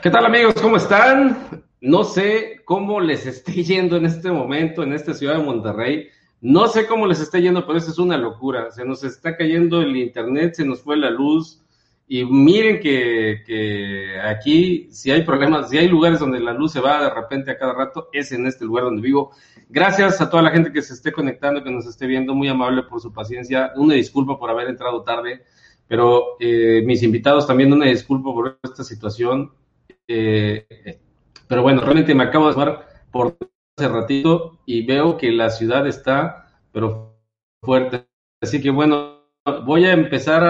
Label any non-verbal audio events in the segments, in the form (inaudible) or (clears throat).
¿Qué tal amigos? ¿Cómo están? No sé cómo les esté yendo en este momento en esta ciudad de Monterrey. No sé cómo les está yendo, pero esto es una locura. Se nos está cayendo el internet, se nos fue la luz. Y miren que, que aquí, si hay problemas, si hay lugares donde la luz se va de repente a cada rato, es en este lugar donde vivo. Gracias a toda la gente que se esté conectando, que nos esté viendo, muy amable por su paciencia. Una disculpa por haber entrado tarde, pero eh, mis invitados también una disculpa por esta situación. Eh, pero bueno, realmente me acabo de sumar por hace ratito y veo que la ciudad está, pero fuerte. Así que bueno, voy a empezar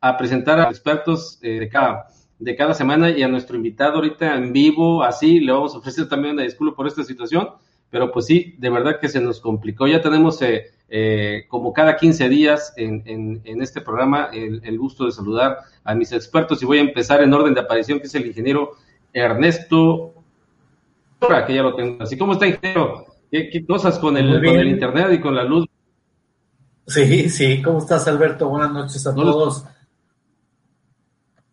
a, presentar a expertos eh, de, cada, de cada semana y a nuestro invitado ahorita en vivo, así le vamos a ofrecer también una disculpa por esta situación, pero pues sí, de verdad que se nos complicó. Ya tenemos eh, eh, como cada 15 días en, en, en este programa el, el, gusto de saludar a mis expertos y voy a empezar en orden de aparición, que es el ingeniero Ernesto que ya lo tengo. Así como está, ingeniero, ¿qué, qué cosas con el, con el, internet y con la luz? Sí, sí, ¿cómo estás, Alberto? Buenas noches a no todos.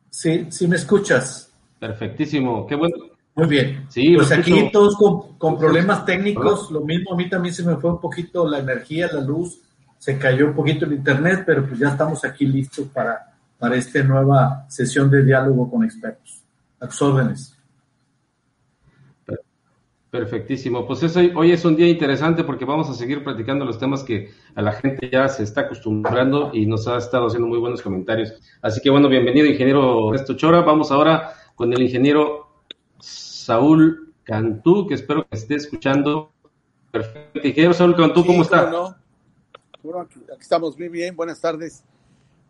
Sí, sí me escuchas. Perfectísimo, qué bueno. Muy bien. Sí, pues aquí todos con, con problemas técnicos, lo mismo, a mí también se me fue un poquito la energía, la luz, se cayó un poquito el internet, pero pues ya estamos aquí listos para, para esta nueva sesión de diálogo con expertos. A tus órdenes. Perfectísimo. Pues eso, hoy es un día interesante porque vamos a seguir platicando los temas que a la gente ya se está acostumbrando y nos ha estado haciendo muy buenos comentarios. Así que bueno, bienvenido ingeniero Ernesto Chora. Vamos ahora con el ingeniero Saúl Cantú, que espero que esté escuchando. Perfecto. Ingeniero Saúl Cantú, ¿cómo está? No. Bueno, aquí, aquí, estamos muy bien. Buenas tardes.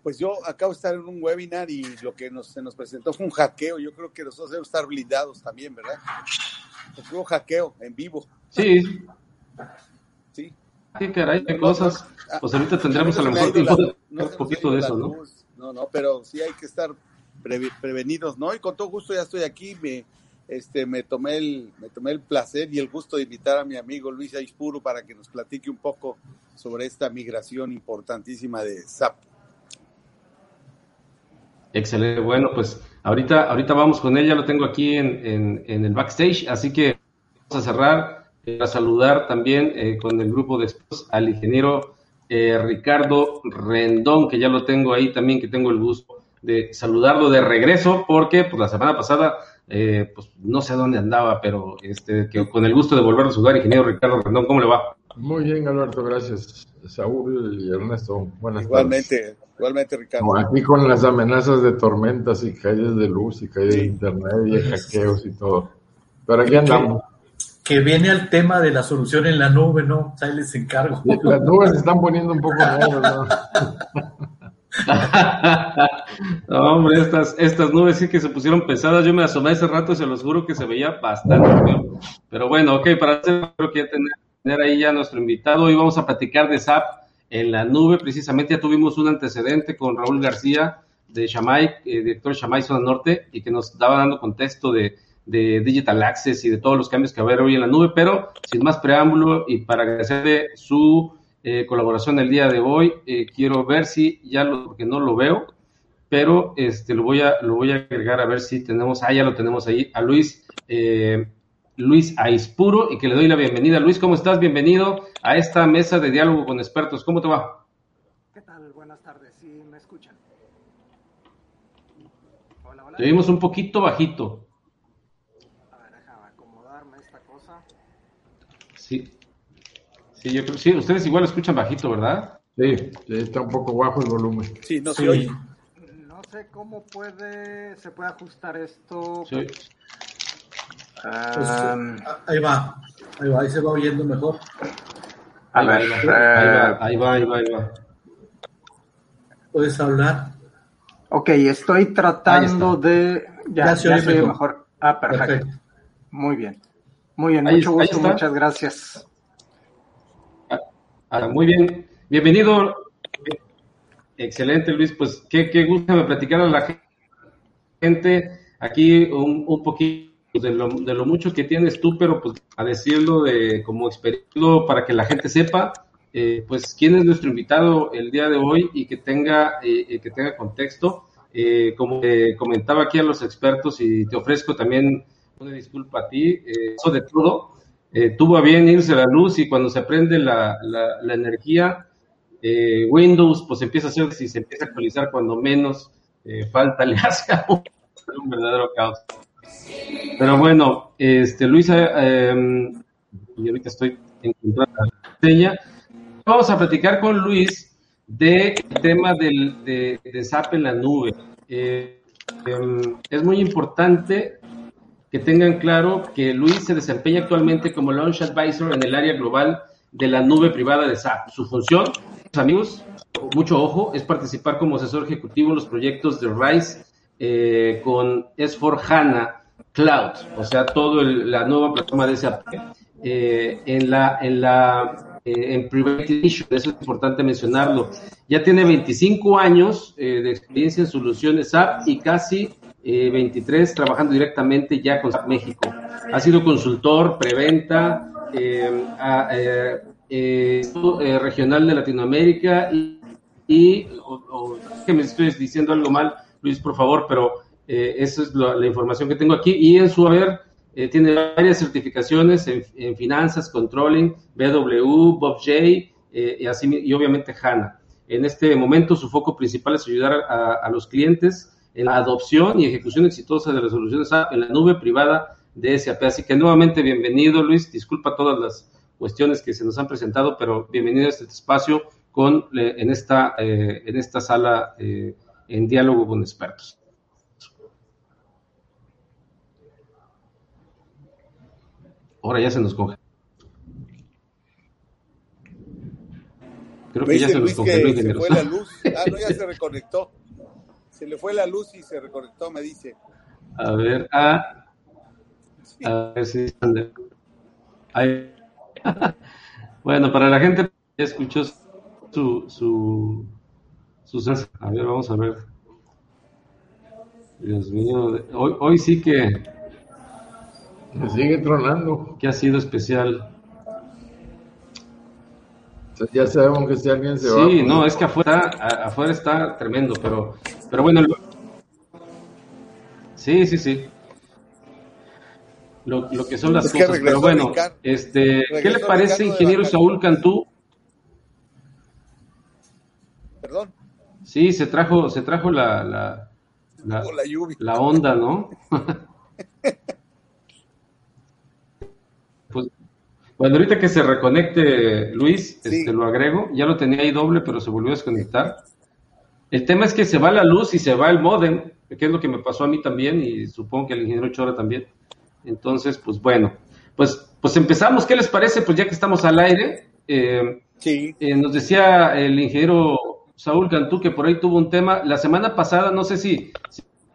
Pues yo acabo de estar en un webinar y lo que nos, se nos presentó fue un hackeo. Yo creo que nosotros debemos estar blindados también, ¿verdad? Porque hubo hackeo en vivo. Sí. (laughs) Sí. Qué caray, qué cosas. Pues ahorita tendremos a lo mejor tiempo de un poquito de eso, ¿no? No, no, pero sí hay que estar pre prevenidos, ¿no? Y con todo gusto ya estoy aquí, me, este, me tomé el, me tomé el placer y el gusto de invitar a mi amigo Luis Aispuro para que nos platique un poco sobre esta migración importantísima de SAP. Excelente, bueno, pues ahorita, ahorita vamos con ella, lo tengo aquí en, en, en el backstage, así que vamos a cerrar, eh, a saludar también eh, con el grupo de esposos al ingeniero eh, Ricardo Rendón, que ya lo tengo ahí también, que tengo el gusto de saludarlo de regreso, porque pues la semana pasada, pues no sé dónde andaba, pero este, que con el gusto de volver a saludar, ingeniero Ricardo Rendón, ¿cómo le va? Muy bien, Alberto, gracias. Saúl y Ernesto, buenas igualmente, tardes. Igualmente, Ricardo. aquí con las amenazas de tormentas y caídas de luz y sí. de internet y de hackeos y todo. Pero aquí andamos. Que, que viene al tema de la solución en la nube, ¿no? Ahí les encargo. Sí, las nubes se están poniendo un poco negras, ¿no? (laughs) no, hombre, estas, estas nubes sí que se pusieron pesadas. Yo me asomé hace rato y se los juro que se veía bastante feo. Pero bueno, ok, para hacer, creo que ya tener tener ahí ya nuestro invitado. Hoy vamos a platicar de SAP en la nube. Precisamente ya tuvimos un antecedente con Raúl García de Shamay, eh, director Shamay Zona Norte, y que nos daba dando contexto de, de, Digital Access y de todos los cambios que va a haber hoy en la nube. Pero sin más preámbulo y para agradecerle su eh, colaboración el día de hoy, eh, quiero ver si ya lo, porque no lo veo, pero este lo voy a lo voy a agregar a ver si tenemos, ah, ya lo tenemos ahí, a Luis. Luis Aispuro y que le doy la bienvenida. Luis, ¿cómo estás? Bienvenido a esta mesa de diálogo con expertos. ¿Cómo te va? ¿Qué tal? Buenas tardes. ¿Sí me escuchan? Hola, hola. Te vimos un poquito bajito. A ver, déjame acomodarme esta cosa. Sí. Sí, yo creo sí. Ustedes igual escuchan bajito, ¿verdad? Sí, sí está un poco bajo el volumen. Sí, no se sí. oye. No sé cómo puede, se puede ajustar esto. Sí. Pues, um, ahí va, ahí va, ahí se va oyendo mejor. Ahí, va, ahí, va, ahí va, ahí va, ahí va. ¿Puedes hablar? Ok, estoy tratando de... Ya, ya se oye mejor. mejor. Ah, perfecto. perfecto. Muy bien. Muy bien, ahí, mucho gusto, muchas gracias. Ah, muy bien, bienvenido. Excelente, Luis. Pues qué, qué gusto me platicar a la gente aquí un, un poquito de lo, de lo, mucho que tienes tú, pero pues a decirlo de como experto para que la gente sepa, eh, pues quién es nuestro invitado el día de hoy y que tenga, eh, que tenga contexto. Eh, como comentaba aquí a los expertos y te ofrezco también una disculpa a ti, eh, eso de todo, tuvo a bien irse la luz y cuando se prende la, la, energía, Windows pues empieza a hacer, si se empieza a actualizar cuando menos falta le (laughs) hace a un verdadero caos. Pero bueno, este, Luisa, em, y ahorita estoy encontrando la seña. Vamos a platicar con Luis del tema del, de, de SAP en la nube. Eh, em, es muy importante que tengan claro que Luis se desempeña actualmente como Launch Advisor en el área global de la nube privada de SAP. Su función, amigos, mucho ojo, es participar como asesor ejecutivo en los proyectos de RISE eh, con S4 HANA Cloud, o sea, toda la nueva plataforma de SAP. Eh, en la, en la eh, en Private Edition, eso es importante mencionarlo. Ya tiene 25 años eh, de experiencia en soluciones SAP y casi 23 trabajando directamente ya con SAP México. Ha sido consultor, preventa, regional de Latinoamérica y, y que me estoy diciendo algo mal, Luis, por favor, pero eh, esa es la, información que tengo aquí. Y en su haber eh, tiene varias certificaciones en, finanzas, controlling, BW, BobJ eh, y, así, y obviamente HANA. En este momento su foco principal es ayudar a, los clientes en la adopción y ejecución exitosa de las soluciones en la nube privada de SAP. Así que nuevamente bienvenido Luis, disculpa todas las cuestiones que se nos han presentado, pero bienvenido a este espacio con, en, esta, en esta sala en diálogo con expertos. Ahora ya se nos coge. Creo que ya se nos congeló. Se fue la (laughs) luz. Ah, no, ya se reconectó. Se le fue la luz y se reconectó, me dice. A ver, ah. A ver si Ahí. (laughs) bueno, para la gente ya escuchó su, su, su A ver, vamos a ver. Dios mío, hoy, hoy sí que me sigue tronando. ¿Qué ha sido especial? Ya sabemos que si alguien se va. Sí, no, es que afuera, afuera está tremendo, pero, pero bueno. Sí, sí, sí. Lo, lo que son las cosas. pero bueno, este, ¿qué le parece, ingeniero Saúl Cantú? Perdón. Sí, se trajo, se trajo la, la, la, la onda, ¿no? (laughs) Bueno, ahorita que se reconecte Luis, este, lo agrego. Ya lo tenía ahí doble, pero se volvió a desconectar. El tema es que se va la luz y se va el modem, que es lo que me pasó a mí también y supongo que al ingeniero Chora también. Entonces, pues bueno, pues, pues empezamos. ¿Qué les parece? Pues ya que estamos al aire, eh, sí. Eh, nos decía el ingeniero Saúl Cantú que por ahí tuvo un tema. La semana pasada, no sé si,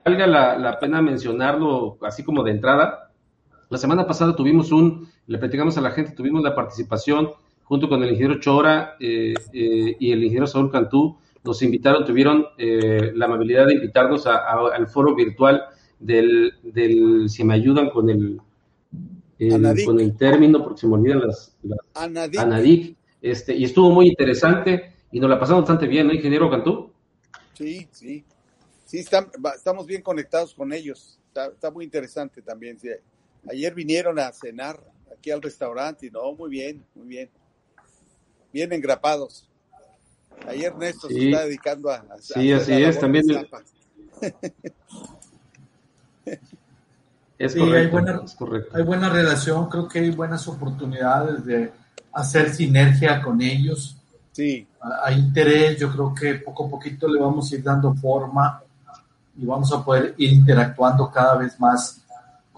valga la pena mencionarlo así como de entrada, la semana pasada tuvimos un, le platicamos a la gente, tuvimos la participación junto con el ingeniero Chora eh, eh, y el ingeniero Saúl Cantú, nos invitaron, tuvieron eh, la amabilidad de invitarnos al foro virtual del, del, si me ayudan con el, con el término, porque se me olvidan las, Anadic. este, y estuvo muy interesante y nos la pasamos bastante bien, ¿no, ingeniero Cantú? Sí, sí, sí, estamos bien conectados con ellos, está, está muy interesante también, sí. Ayer vinieron a cenar aquí al restaurante y no, muy bien, muy bien. Bien engrapados. Ayer Néstor se está dedicando a... sí, así es, también. es, (laughs) correcto, hay buena, es correcto. Hay buena relación, creo que hay buenas oportunidades de hacer sinergia con ellos. Sí. Hay interés, yo creo que poco a poquito le vamos a ir dando forma y vamos a poder ir interactuando cada vez más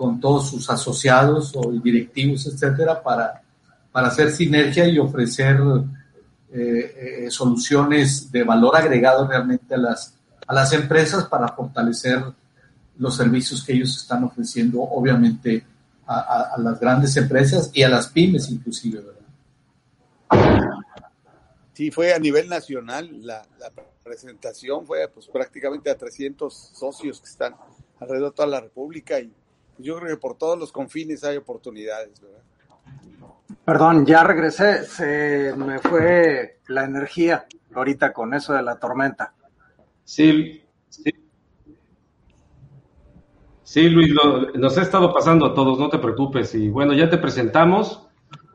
con todos sus asociados o directivos, etcétera, para, para hacer sinergia y ofrecer eh, eh, soluciones de valor agregado realmente a las, a las empresas para fortalecer los servicios que ellos están ofreciendo, obviamente, a, las grandes empresas y a las pymes inclusive, ¿verdad? Sí, fue a nivel nacional, la, la presentación fue pues prácticamente a 300 socios que están alrededor de toda la República y yo creo que por todos los confines hay oportunidades, ¿verdad? Perdón, ya regresé, se me fue la energía ahorita con eso de la tormenta. Sí, Sí, Luis, nos ha estado pasando a todos, no te preocupes. Y bueno, ya te presentamos.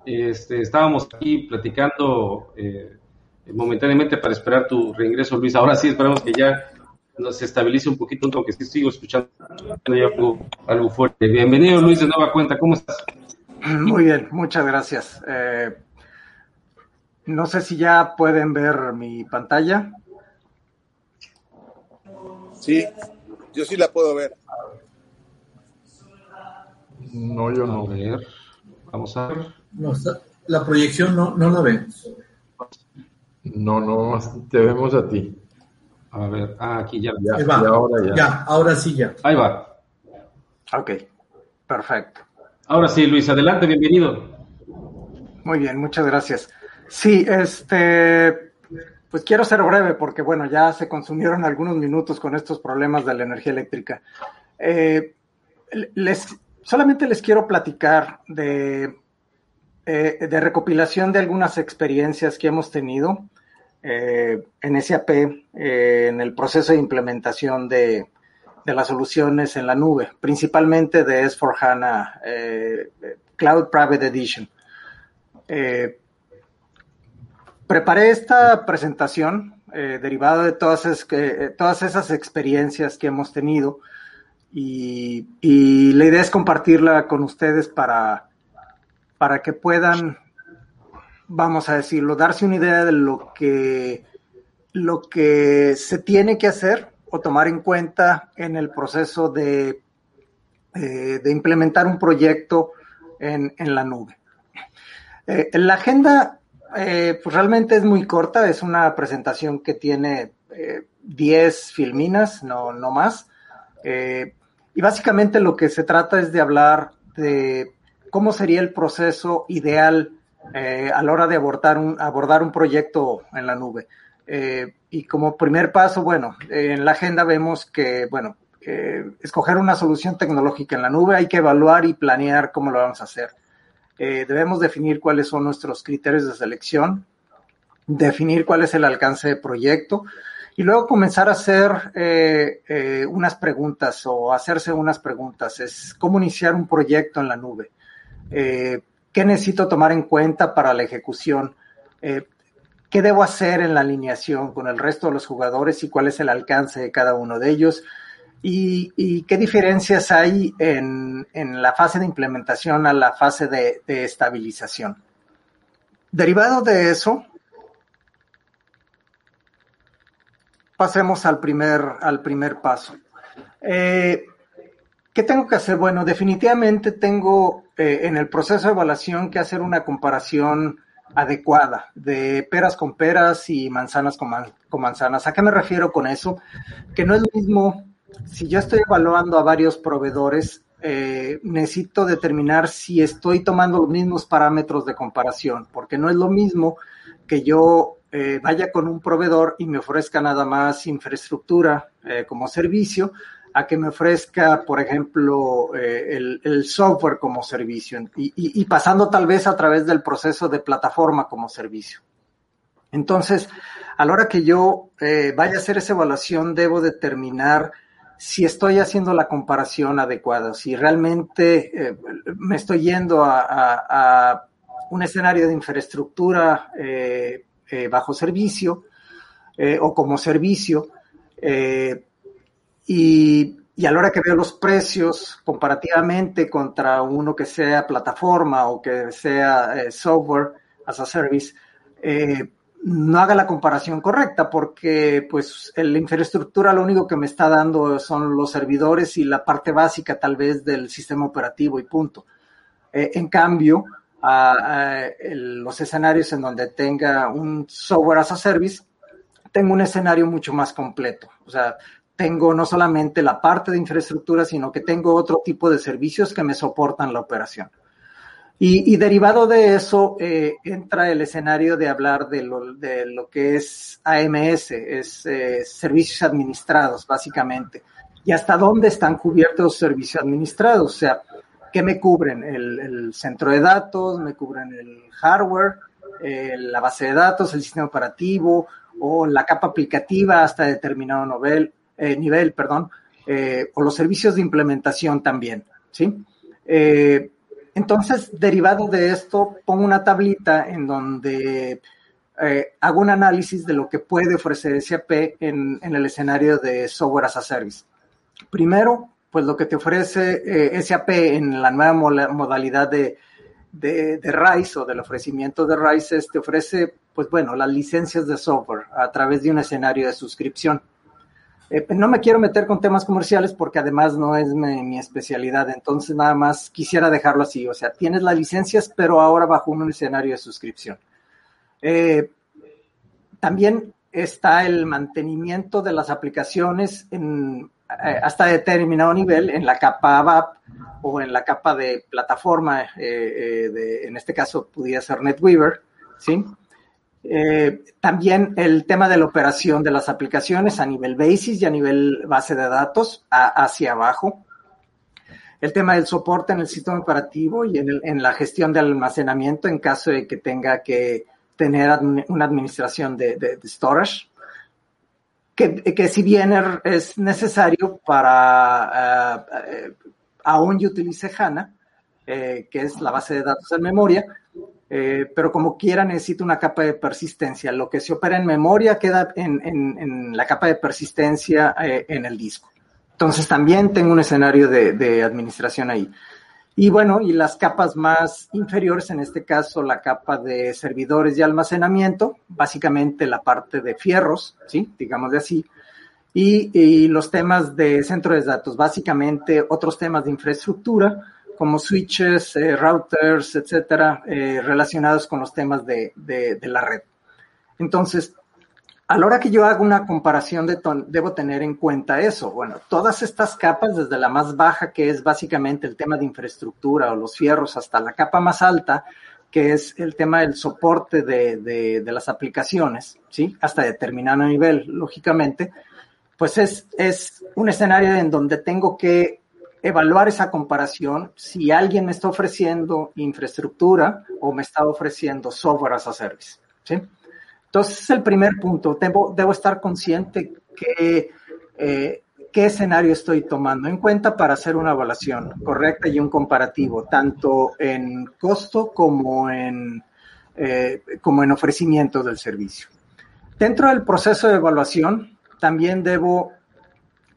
Este, estábamos aquí platicando eh, momentáneamente para esperar tu reingreso, Luis. Ahora sí, esperamos que ya nos estabilice un poquito, aunque sí sigo escuchando algo, fuerte. Bienvenido, Luis, de nueva cuenta. ¿Cómo estás? Muy bien, muchas gracias. Eh, no sé si ya pueden ver mi pantalla. Sí, yo sí la puedo ver. No, yo no. A ver, vamos a ver. la proyección no, no la vemos. No, no, te vemos a ti. A ver, ah, aquí ya. Ya, ahora ya. Ya, ahora sí ya. Ahí va. Ok, perfecto. Ahora sí, Luis, adelante, bienvenido. Muy bien, muchas gracias. Sí, este, pues quiero ser breve porque, bueno, ya se consumieron algunos minutos con estos problemas de la energía eléctrica. Eh, les, solamente les quiero platicar de, eh, de recopilación de algunas experiencias que hemos tenido eh, en SAP eh, en el proceso de implementación de, las soluciones en la nube, principalmente de S4HANA Cloud Private Edition. preparé esta presentación derivada de todas, todas esas experiencias que hemos tenido y, la idea es compartirla con ustedes para, para que puedan, vamos a decirlo, darse una idea de lo que, lo que se tiene que hacer o tomar en cuenta en el proceso de, eh, de implementar un proyecto en, la nube. Eh, la agenda eh, pues realmente es muy corta, es una presentación que tiene 10 filminas, no, no más. Y básicamente lo que se trata es de hablar de cómo sería el proceso ideal eh, a la hora de abordar un, abordar un proyecto en la nube. Eh, y como primer paso, bueno, en la agenda vemos que, bueno, eh, escoger una solución tecnológica en la nube hay que evaluar y planear cómo lo vamos a hacer. debemos definir cuáles son nuestros criterios de selección, definir cuál es el alcance de proyecto, y luego comenzar a hacer eh, eh, unas preguntas o hacerse unas preguntas. Es cómo iniciar un proyecto en la nube. Eh, ¿Qué necesito tomar en cuenta para la ejecución? ¿Qué debo hacer en la alineación con el resto de los jugadores y cuál es el alcance de cada uno de ellos? ¿Y, qué diferencias hay en, la fase de implementación a la fase de estabilización? Derivado de eso, pasemos al primer, al primer paso. Eh, ¿Qué tengo que hacer? Bueno, definitivamente tengo eh, en el proceso de evaluación que hacer una comparación adecuada de peras con peras y manzanas con, manzanas. ¿A qué me refiero con eso? Que no es lo mismo, si yo estoy evaluando a varios proveedores, eh, necesito determinar si estoy tomando los mismos parámetros de comparación, porque no es lo mismo que yo eh, vaya con un proveedor y me ofrezca nada más infraestructura eh, como servicio, a que me ofrezca, por ejemplo, eh, el, software como servicio y, pasando tal vez a través del proceso de plataforma como servicio. Entonces, a la hora que yo vaya a hacer esa evaluación, debo determinar si estoy haciendo la comparación adecuada, si realmente me estoy yendo a, un escenario de infraestructura eh, bajo servicio eh, o como servicio. Eh, y, a la hora que veo los precios comparativamente contra uno que sea plataforma o que sea software as a service, no haga la comparación correcta porque pues la infraestructura lo único que me está dando son los servidores y la parte básica tal vez del sistema operativo y punto. en cambio, a, los escenarios en donde tenga un software as a service, tengo un escenario mucho más completo. O sea, tengo no solamente la parte de infraestructura, sino que tengo otro tipo de servicios que me soportan la operación. Y, derivado de eso eh, entra el escenario de hablar de lo, de lo que es AMS, es eh, servicios administrados, básicamente. Y hasta dónde están cubiertos los servicios administrados. O sea, ¿Qué me cubren? El, centro de datos, me cubren el hardware, la base de datos, el sistema operativo o la capa aplicativa hasta determinado nivel, eh, nivel perdón, o los servicios de implementación también, ¿sí? entonces, derivado de esto, pongo una tablita en donde hago un análisis de lo que puede ofrecer SAP en, el escenario de software as a service. Primero, pues lo que te ofrece eh, SAP en la nueva modalidad de, de, RISE o del ofrecimiento de RISE es, te ofrece, pues bueno, las licencias de software a través de un escenario de suscripción. Eh, no me quiero meter con temas comerciales porque además no es mi, especialidad, entonces nada más quisiera dejarlo así, o sea, tienes las licencias, pero ahora bajo un escenario de suscripción. Eh, también está el mantenimiento de las aplicaciones eh, hasta determinado nivel en la capa ABAP o en la capa de plataforma, en este caso pudiera ser NetWeaver, ¿sí? También el tema de la operación de las aplicaciones a nivel basis y a nivel base de datos hacia abajo. El tema del soporte en el sistema operativo y en, la gestión de almacenamiento en caso de que tenga que tener una administración de storage que, si bien er, es necesario para, uh, aún yo utilice HANA, eh, que es la base de datos en memoria, pero como quiera necesito una capa de persistencia. Lo que se opera en memoria queda en, en, la capa de persistencia en el disco. Entonces también tengo un escenario de, de administración ahí. Y bueno, y las capas más inferiores, en este caso la capa de servidores y almacenamiento, básicamente la parte de fierros, ¿sí? Digamos de así. Y, los temas de centro de datos, básicamente otros temas de infraestructura, como switches, eh, routers, etcétera, eh, relacionados con los temas de, de, de la red. Entonces, a la hora que yo hago una comparación, de debo tener en cuenta eso. Bueno, todas estas capas, desde la más baja, que es básicamente el tema de infraestructura o los fierros, hasta la capa más alta, que es el tema del soporte de, de, las aplicaciones, ¿sí? Hasta determinado nivel, lógicamente, pues es, es un escenario en donde tengo que evaluar esa comparación si alguien me está ofreciendo infraestructura o me está ofreciendo software as a service, ¿sí? Entonces, es el primer punto. Debo, debo estar consciente que eh, qué escenario estoy tomando en cuenta para hacer una evaluación correcta y un comparativo, tanto en costo como en, eh, como en ofrecimiento del servicio. Dentro del proceso de evaluación, también debo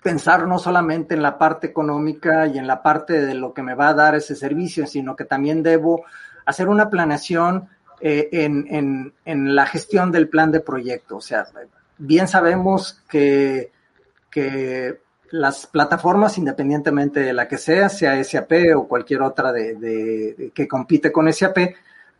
pensar no solamente en la parte económica y en la parte de lo que me va a dar ese servicio, sino que también debo hacer una planeación eh, en, en, la gestión del plan de proyecto. O sea, bien sabemos que, que las plataformas, independientemente de la que sea, sea SAP o cualquier otra de, que compite con SAP,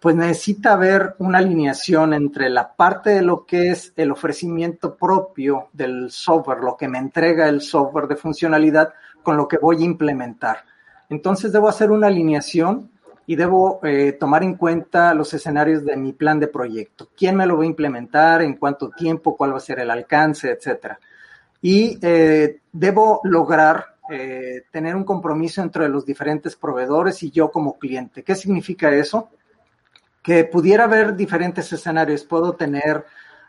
pues necesita haber una alineación entre la parte de lo que es el ofrecimiento propio del software, lo que me entrega el software de funcionalidad, con lo que voy a implementar. Entonces debo hacer una alineación y debo eh, tomar en cuenta los escenarios de mi plan de proyecto. ¿Quién me lo va a implementar? ¿En cuánto tiempo? ¿Cuál va a ser el alcance? Etcétera. Y eh, debo lograr eh, tener un compromiso entre los diferentes proveedores y yo como cliente. ¿Qué significa eso? Que pudiera haber diferentes escenarios. Puedo tener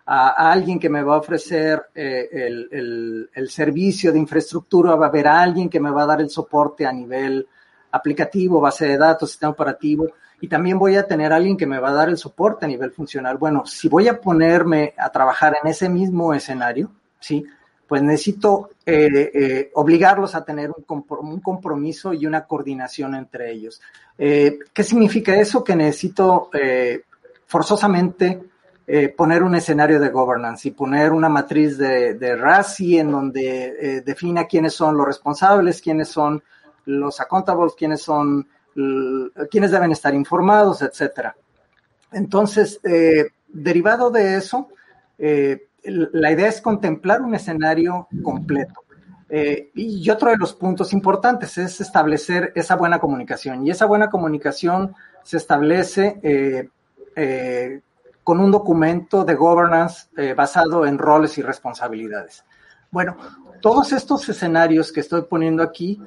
a, alguien que me va a ofrecer el, el, servicio de infraestructura, va a haber a alguien que me va a dar el soporte a nivel aplicativo, base de datos, sistema operativo, y también voy a tener alguien que me va a dar el soporte a nivel funcional. Bueno, si voy a ponerme a trabajar en ese mismo escenario, ¿sí? Pues necesito eh, eh, obligarlos a tener un, compromiso y una coordinación entre ellos. Eh, ¿Qué significa eso? Que necesito forzosamente poner un escenario de governance y poner una matriz de, de RASI en donde defina quiénes son los responsables, quiénes son los accountables, quiénes son, quiénes deben estar informados, etcétera. Entonces, derivado de eso, la idea es contemplar un escenario completo. Eh, y otro de los puntos importantes es establecer esa buena comunicación. Y esa buena comunicación se establece con un documento de governance basado en roles y responsabilidades. Bueno, todos estos escenarios que estoy poniendo aquí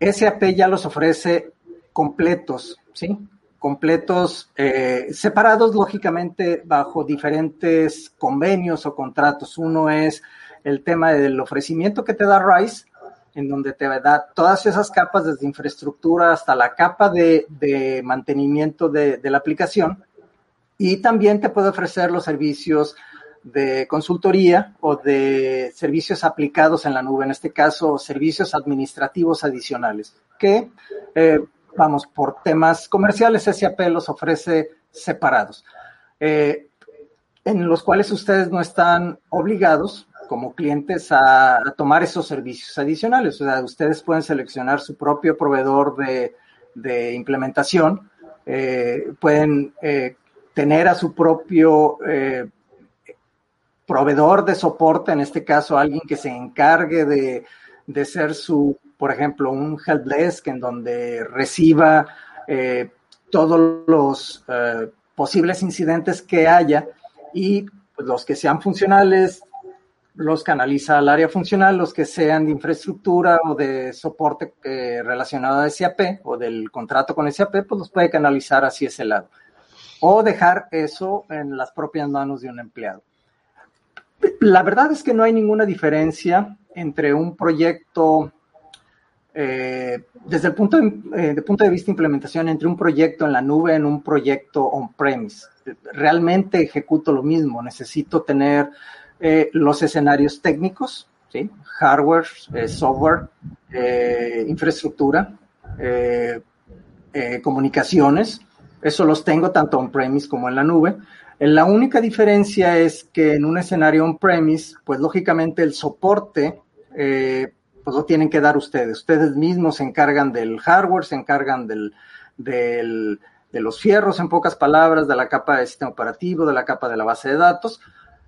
SAP ya los ofrece completos, ¿sí? Completos, eh, separados lógicamente bajo diferentes convenios o contratos. Uno es el tema del ofrecimiento que te da RISE en donde te da todas esas capas desde infraestructura hasta la capa de, mantenimiento de, de, la aplicación y también te puede ofrecer los servicios de consultoría o de servicios aplicados en la nube, en este caso servicios administrativos adicionales, que, eh, vamos, por temas comerciales, SAP los ofrece separados, eh, en los cuales ustedes no están obligados como clientes a, tomar esos servicios adicionales. O sea, ustedes pueden seleccionar su propio proveedor de, implementación, eh, pueden eh, tener a su propio proveedor de soporte, en este caso alguien que se encargue de ser su, por ejemplo, un helpdesk en donde reciba eh, todos los eh, posibles incidentes que haya y pues, los que sean funcionales los canaliza al área funcional, los que sean de infraestructura o de soporte eh, relacionado a SAP o del contrato con SAP, pues los puede canalizar hacia ese lado. O dejar eso en las propias manos de un empleado. La verdad es que no hay ninguna diferencia entre un proyecto, eh, desde el punto de, eh, de, punto de vista de implementación, entre un proyecto en la nube en un proyecto on-premise. Realmente ejecuto lo mismo. Necesito tener eh, los escenarios técnicos, hardware, software, infraestructura, comunicaciones. Eso los tengo tanto on-premise como en la nube. La única diferencia es que en un escenario on-premise, pues lógicamente el soporte, pues lo tienen que dar ustedes. Ustedes mismos se encargan del hardware, se encargan del, del, de los fierros, en pocas palabras, de la capa de sistema operativo, de la capa de la base de datos.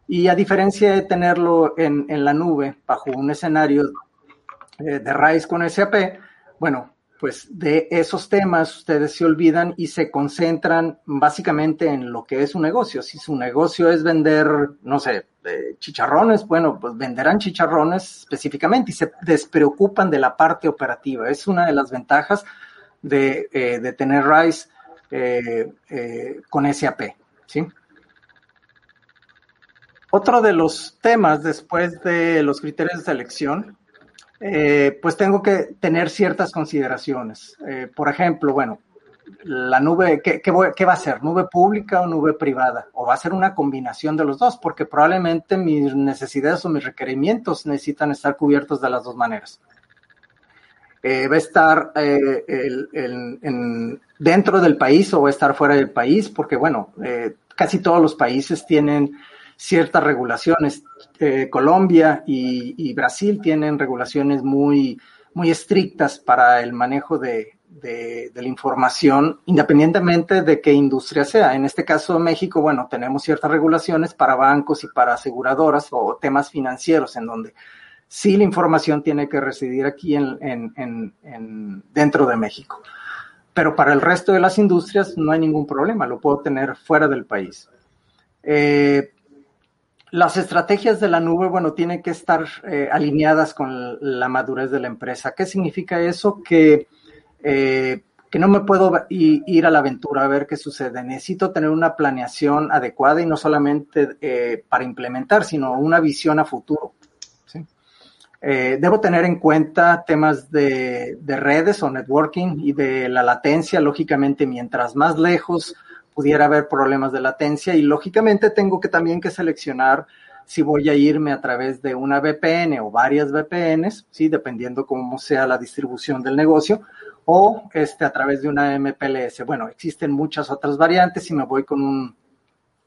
Y a diferencia de tenerlo en, en la nube, bajo un escenario eh, de RAIS con SAP, bueno, pues de esos temas ustedes se olvidan y se concentran básicamente en lo que es su negocio. Si su negocio es vender, no sé, eh, chicharrones, bueno, pues venderán chicharrones específicamente y se despreocupan de la parte operativa. Es una de las ventajas de, eh, de tener RISE con SAP, ¿sí? Otro de los temas después de los criterios de selección, eh, pues tengo que tener ciertas consideraciones. Eh, por ejemplo, bueno, la nube, ¿qué, qué, voy, ¿qué, va a ser? ¿Nube pública o nube privada? ¿O va a ser una combinación de los dos? Porque probablemente mis necesidades o mis requerimientos necesitan estar cubiertos de las dos maneras. Eh, va a estar dentro del país o va a estar fuera del país, porque bueno, casi todos los países tienen ciertas regulaciones. Eh, Colombia y, y, Brasil tienen regulaciones muy, muy estrictas para el manejo de, de, de, la información, independientemente de qué industria sea. En este caso, México, bueno, tenemos ciertas regulaciones para bancos y para aseguradoras o temas financieros, en donde sí la información tiene que residir aquí en, en, en, en dentro de México. Pero para el resto de las industrias no hay ningún problema, lo puedo tener fuera del país. Eh, las estrategias de la nube, bueno, tienen que estar eh, alineadas con la madurez de la empresa. ¿Qué significa eso? Que, eh, que no me puedo ir a la aventura a ver qué sucede. Necesito tener una planeación adecuada y no solamente eh, para implementar, sino una visión a futuro. debo tener en cuenta temas de, de redes o networking y de la latencia. Lógicamente, mientras más lejos pudiera haber problemas de latencia y lógicamente tengo que también que seleccionar si voy a irme a través de una VPN o varias VPNs, sí, dependiendo cómo sea la distribución del negocio, o este a través de una MPLS. Bueno, existen muchas otras variantes si me voy con un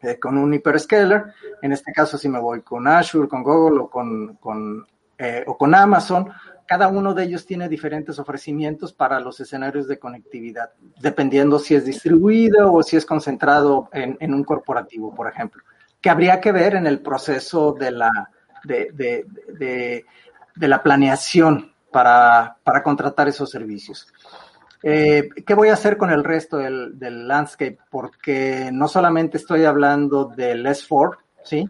eh, con un hyperscaler, en este caso si me voy con Azure, con Google o con, con eh, o con Amazon, cada uno de ellos tiene diferentes ofrecimientos para los escenarios de conectividad, dependiendo si es distribuido o si es concentrado en, un corporativo, por ejemplo, que habría que ver en el proceso de la, de, de la planeación para, para, contratar esos servicios. Eh, ¿Qué voy a hacer con el resto del, del landscape? Porque no solamente estoy hablando del S4, ¿sí?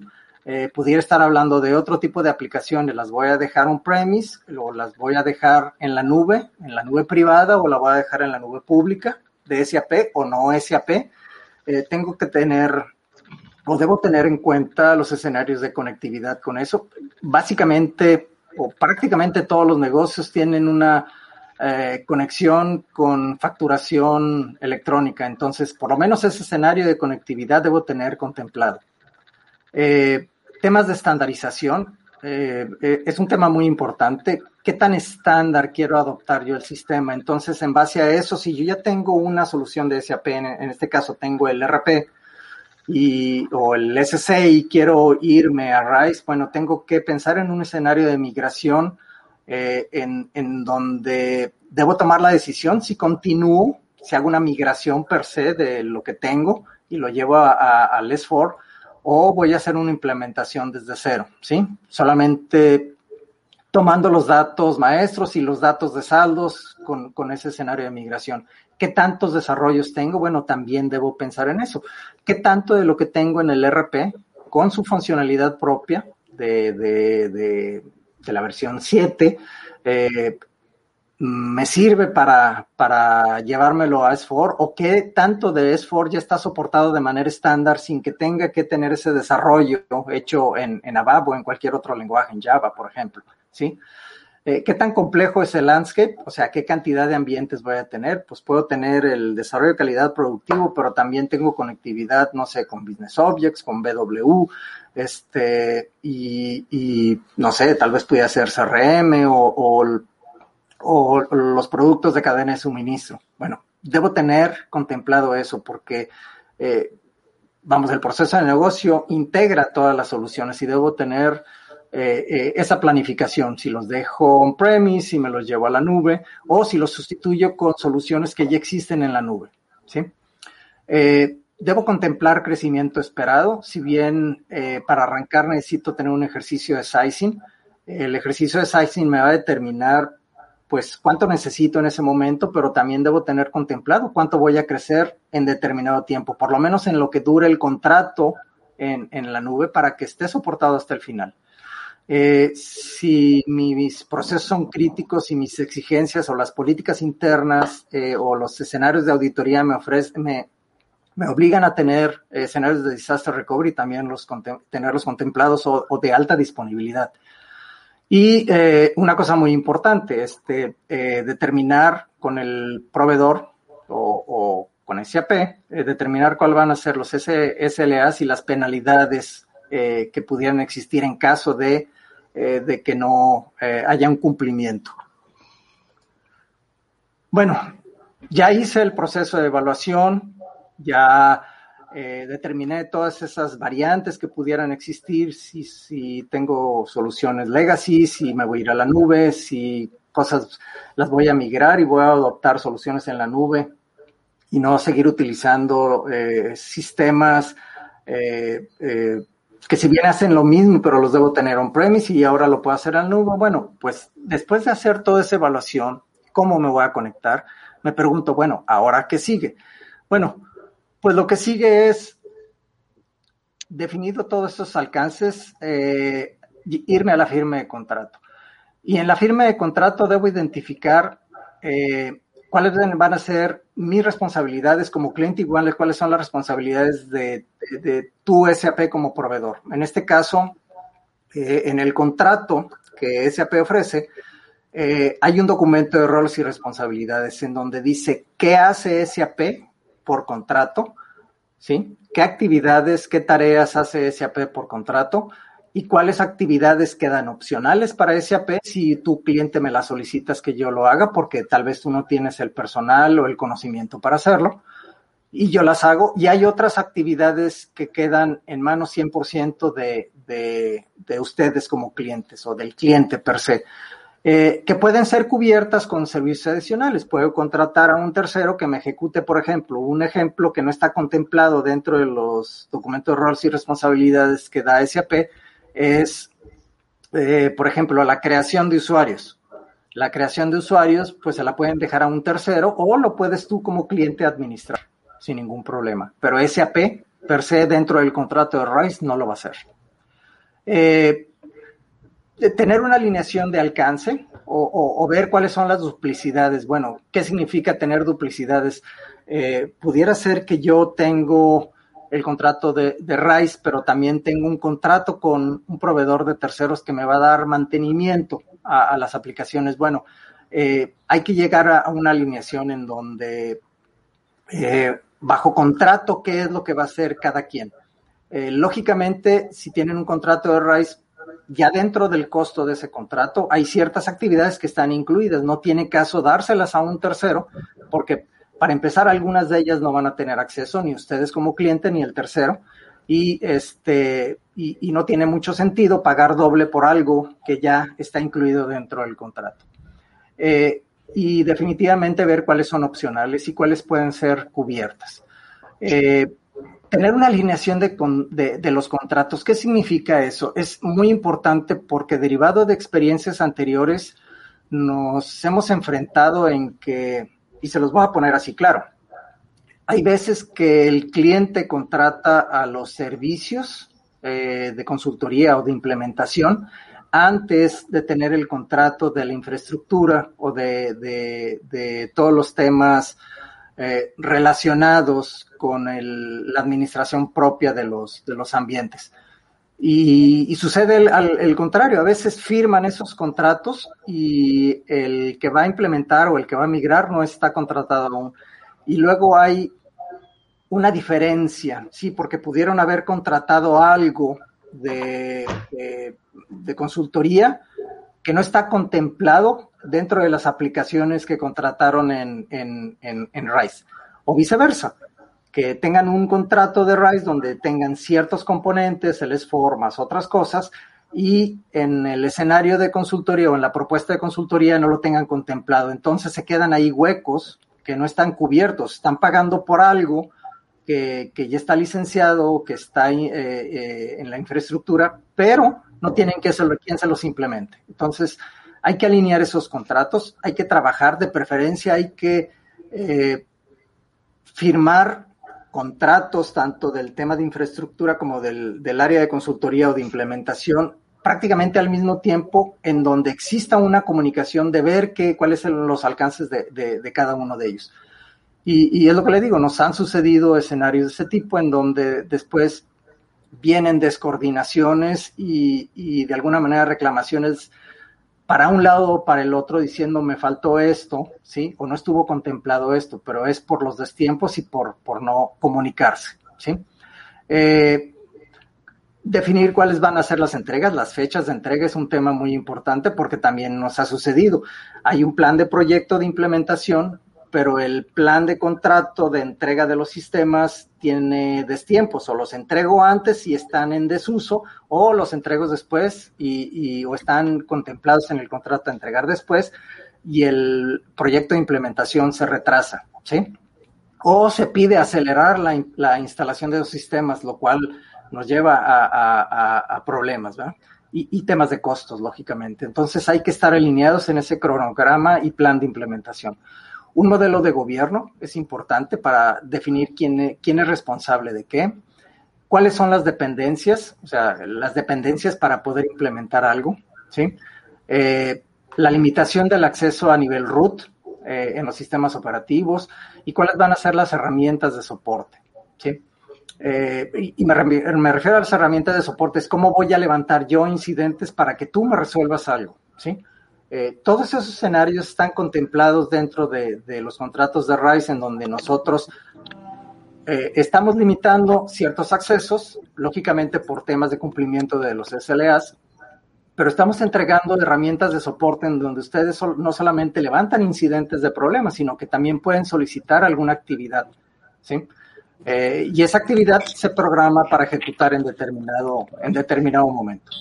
Eh, pudiera estar hablando de otro tipo de aplicaciones. Las voy a dejar on-premise o las voy a dejar en la nube, en la nube privada o la voy a dejar en la nube pública de SAP o no SAP. Eh, tengo que tener o debo tener en cuenta los escenarios de conectividad con eso. Básicamente, o prácticamente todos los negocios tienen una eh, conexión con facturación electrónica. Entonces, por lo menos ese escenario de conectividad debo tener contemplado. Eh, temas de estandarización. Eh, es un tema muy importante. ¿Qué tan estándar quiero adoptar yo el sistema? Entonces, en base a eso, si yo ya tengo una solución de SAP, en, en este caso tengo el RP, y, o el SC y quiero irme a RISE, bueno, tengo que pensar en un escenario de migración eh, en, en, donde debo tomar la decisión si continúo, si hago una migración per se de lo que tengo y lo llevo a, a, S4 o voy a hacer una implementación desde cero, ¿sí? Solamente tomando los datos maestros y los datos de saldos con, con ese escenario de migración. ¿Qué tantos desarrollos tengo? Bueno, también debo pensar en eso. ¿Qué tanto de lo que tengo en el RP con su funcionalidad propia de, de, de, de la versión 7, eh, me sirve para, para llevármelo a S4 o qué tanto de S4 ya está soportado de manera estándar sin que tenga que tener ese desarrollo hecho en, en ABAP o en cualquier otro lenguaje, en Java, por ejemplo, ¿sí? Eh, ¿Qué tan complejo es el landscape? O sea, ¿qué cantidad de ambientes voy a tener? Pues puedo tener el desarrollo de calidad productivo, pero también tengo conectividad, no sé, con Business Objects, con BW, este, y, y no sé, tal vez pudiera ser CRM o, o, o los productos de cadena de suministro. Bueno, debo tener contemplado eso porque, eh, vamos, el proceso de negocio integra todas las soluciones y debo tener eh, eh, esa planificación, si los dejo on-premise, si me los llevo a la nube o si los sustituyo con soluciones que ya existen en la nube. ¿sí? Debo contemplar crecimiento esperado, si bien para arrancar necesito tener un ejercicio de sizing. El ejercicio de sizing me va a determinar pues cuánto necesito en ese momento, pero también debo tener contemplado cuánto voy a crecer en determinado tiempo, por lo menos en lo que dure el contrato en, en la nube para que esté soportado hasta el final. Eh, si mis procesos son críticos y mis exigencias o las políticas internas eh, o los escenarios de auditoría me ofrecen, me, me obligan a tener escenarios de disaster recovery, también los tenerlos contemplados o, o, de alta disponibilidad. Y eh, una cosa muy importante, este, eh, determinar con el proveedor o, con SAP, eh, determinar cuáles van a ser los SLAs y las penalidades que pudieran existir en caso de de que no haya un cumplimiento. Bueno, ya hice el proceso de evaluación, ya eh, determiné todas esas variantes que pudieran existir, si, si tengo soluciones legacy, si me voy a ir a la nube, si cosas las voy a migrar y voy a adoptar soluciones en la nube y no seguir utilizando eh, sistemas eh, que si bien hacen lo mismo, pero los debo tener on-premise y ahora lo puedo hacer al nube, bueno, pues después de hacer toda esa evaluación, ¿cómo me voy a conectar? Me pregunto, bueno, ¿ahora qué sigue? Bueno, pues lo que sigue es, definido todos estos alcances, eh, irme a la firma de contrato. Y en la firma de contrato debo identificar eh, cuáles van a ser mis responsabilidades como cliente, igual cuáles son las responsabilidades de, de, tu SAP como proveedor. En este caso, eh, en el contrato que SAP ofrece, hay un documento de roles y responsabilidades en donde dice qué hace SAP por contrato, ¿sí? ¿Qué actividades, qué tareas hace SAP por contrato? y cuáles actividades quedan opcionales para SAP si tu cliente me la solicitas que yo lo haga porque tal vez tú no tienes el personal o el conocimiento para hacerlo y yo las hago y hay otras actividades que quedan en manos 100% de, de, de ustedes como clientes o del cliente per se. Eh, que pueden ser cubiertas con servicios adicionales. Puedo contratar a un tercero que me ejecute, por ejemplo, un ejemplo que no está contemplado dentro de los documentos de roles y responsabilidades que da SAP, es, eh, por ejemplo, la creación de usuarios. La creación de usuarios, pues se la pueden dejar a un tercero o lo puedes tú como cliente administrar sin ningún problema. Pero SAP, per se, dentro del contrato de RISE, no lo va a hacer. Eh, tener una alineación de alcance o, ver cuáles son las duplicidades. Bueno, ¿qué significa tener duplicidades? Eh, pudiera ser que yo tengo el contrato de, de RISE, pero también tengo un contrato con un proveedor de terceros que me va a dar mantenimiento a, las aplicaciones. Bueno, eh, hay que llegar a, una alineación en donde eh, bajo contrato, ¿qué es lo que va a hacer cada quien? Lógicamente, si tienen un contrato de RISE, ya dentro del costo de ese contrato hay ciertas actividades que están incluidas. No tiene caso dárselas a un tercero porque para empezar, algunas de ellas no van a tener acceso ni ustedes como cliente ni el tercero. Y, este, y, no tiene mucho sentido pagar doble por algo que ya está incluido dentro del contrato. Eh, y definitivamente ver cuáles son opcionales y cuáles pueden ser cubiertas. Eh, tener una alineación de, de, de, los contratos, ¿qué significa eso? Es muy importante porque derivado de experiencias anteriores nos hemos enfrentado en que y se los voy a poner así claro. Hay veces que el cliente contrata a los servicios eh, de consultoría o de implementación antes de tener el contrato de la infraestructura o de, todos los temas eh, relacionados con la administración propia de los, de los ambientes. Y, sucede el, contrario, a veces firman esos contratos y el que va a implementar o el que va a migrar no está contratado aún. Y luego hay una diferencia, sí, porque pudieron haber contratado algo de, de, consultoría que no está contemplado dentro de las aplicaciones que contrataron en, en, en, en RISE, o viceversa que tengan un contrato de RISE donde tengan ciertos componentes, el formas, otras cosas, y en el escenario de consultoría o en la propuesta de consultoría no lo tengan contemplado. Entonces se quedan ahí huecos que no están cubiertos, están pagando por algo que, ya está licenciado, que está eh, eh, en la infraestructura, pero no tienen que ser quien se los implemente. Entonces hay que alinear esos contratos, hay que trabajar, de preferencia hay que eh, firmar contratos tanto del tema de infraestructura como del, área de consultoría o de implementación prácticamente al mismo tiempo en donde exista una comunicación de ver qué, cuáles son los alcances de, cada uno de ellos. Y, es lo que le digo, nos han sucedido escenarios de ese tipo en donde después vienen descoordinaciones y, y de alguna manera reclamaciones para un lado o para el otro diciendo me faltó esto, ¿sí? O no estuvo contemplado esto, pero es por los destiempos y por, por no comunicarse, ¿sí? Eh, definir cuáles van a ser las entregas, las fechas de entrega es un tema muy importante porque también nos ha sucedido. Hay un plan de proyecto de implementación, pero el plan de contrato de entrega de los sistemas tiene destiempos, o los entrego antes y están en desuso, o los entrego después y, o están contemplados en el contrato de entregar después y el proyecto de implementación se retrasa, ¿sí? O se pide acelerar la, instalación de los sistemas, lo cual nos lleva a, problemas, ¿verdad? Y, y, temas de costos, lógicamente. Entonces hay que estar alineados en ese cronograma y plan de implementación. Un modelo de gobierno es importante para definir quién, es, quién es responsable de qué, cuáles son las dependencias, o sea, las dependencias para poder implementar algo, ¿sí? Eh, la limitación del acceso a nivel root eh, en los sistemas operativos y cuáles van a ser las herramientas de soporte, ¿sí? Eh, y, me, me, refiero a las herramientas de soporte, es cómo voy a levantar yo incidentes para que tú me resuelvas algo, ¿sí? Eh, todos esos escenarios están contemplados dentro de, los contratos de RISE en donde nosotros eh, estamos limitando ciertos accesos, lógicamente por temas de cumplimiento de los SLAs, pero estamos entregando herramientas de soporte en donde ustedes no solamente levantan incidentes de problemas, sino que también pueden solicitar alguna actividad. ¿sí? Eh, y esa actividad se programa para ejecutar en determinado, en determinado momento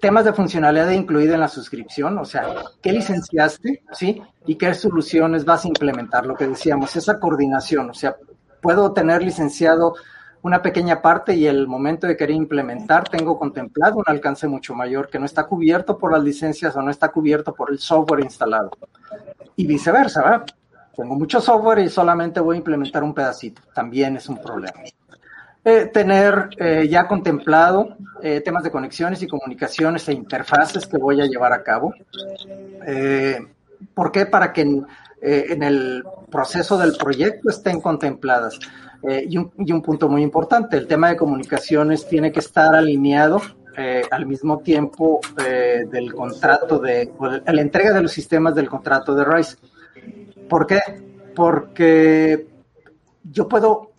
temas de funcionalidad incluida en la suscripción, o sea, qué licenciaste, ¿sí? Y qué soluciones vas a implementar, lo que decíamos, esa coordinación, o sea, puedo tener licenciado una pequeña parte y el momento de querer implementar tengo contemplado un alcance mucho mayor que no está cubierto por las licencias o no está cubierto por el software instalado. Y viceversa, ¿verdad? Tengo mucho software y solamente voy a implementar un pedacito, también es un problema. Eh, tener eh, ya contemplado eh, temas de conexiones y comunicaciones e interfaces que voy a llevar a cabo. ¿Por qué? Para que en, el proceso del proyecto estén contempladas. Eh, y, un, punto muy importante, el tema de comunicaciones tiene que estar alineado eh, al mismo tiempo eh, del contrato de, la entrega de los sistemas del contrato de RISE. ¿Por qué? Porque yo puedo,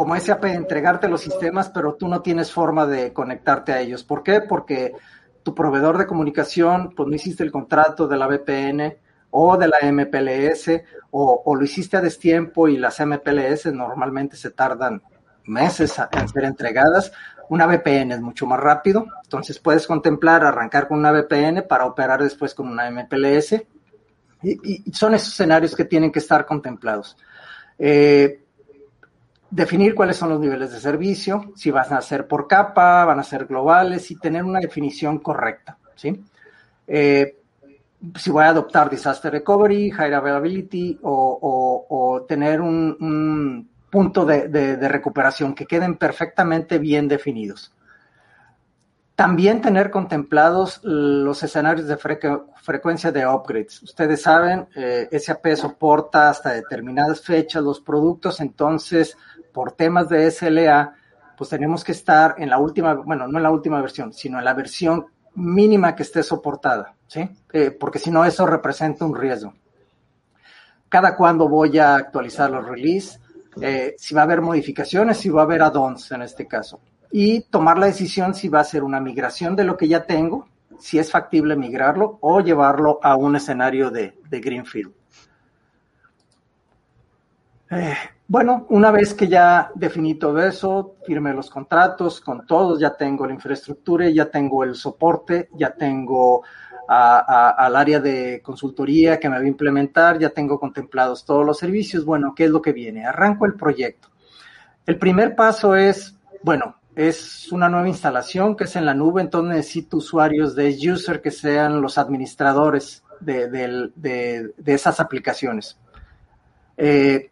como SAP, entregarte los sistemas, pero tú no tienes forma de conectarte a ellos. ¿Por qué? Porque tu proveedor de comunicación, pues no hiciste el contrato de la VPN, o de la MPLS o, lo hiciste a destiempo y las MPLS normalmente se tardan meses en ser entregadas. Una VPN es mucho más rápido, entonces puedes contemplar arrancar con una VPN para operar después con una MPLS y, son esos escenarios que tienen que estar contemplados. Eh, definir cuáles son los niveles de servicio, si van a ser por capa, van a ser globales y tener una definición correcta, ¿sí? Eh, si voy a adoptar disaster recovery, high availability o, tener un, punto de, recuperación que queden perfectamente bien definidos. También tener contemplados los escenarios de frecuencia de upgrades. Ustedes saben, eh, SAP soporta hasta determinadas fechas los productos, entonces por temas de SLA, pues tenemos que estar en la última, bueno, no en la última versión, sino en la versión mínima que esté soportada, ¿sí? Eh, porque si no, eso representa un riesgo. Cada cuándo voy a actualizar los release, eh, si va a haber modificaciones, si va a haber add-ons en este caso. Y tomar la decisión si va a ser una migración de lo que ya tengo, si es factible migrarlo o llevarlo a un escenario de, de Greenfield. Eh, bueno, una vez que ya definí todo eso, firmé los contratos con todos, ya tengo la infraestructura, ya tengo el soporte, ya tengo al área de consultoría que me va a implementar, ya tengo contemplados todos los servicios. Bueno, ¿qué es lo que viene? Arranco el proyecto. El primer paso es, bueno, es una nueva instalación que es en la nube, entonces necesito usuarios de user que sean los administradores de, esas aplicaciones. Eh,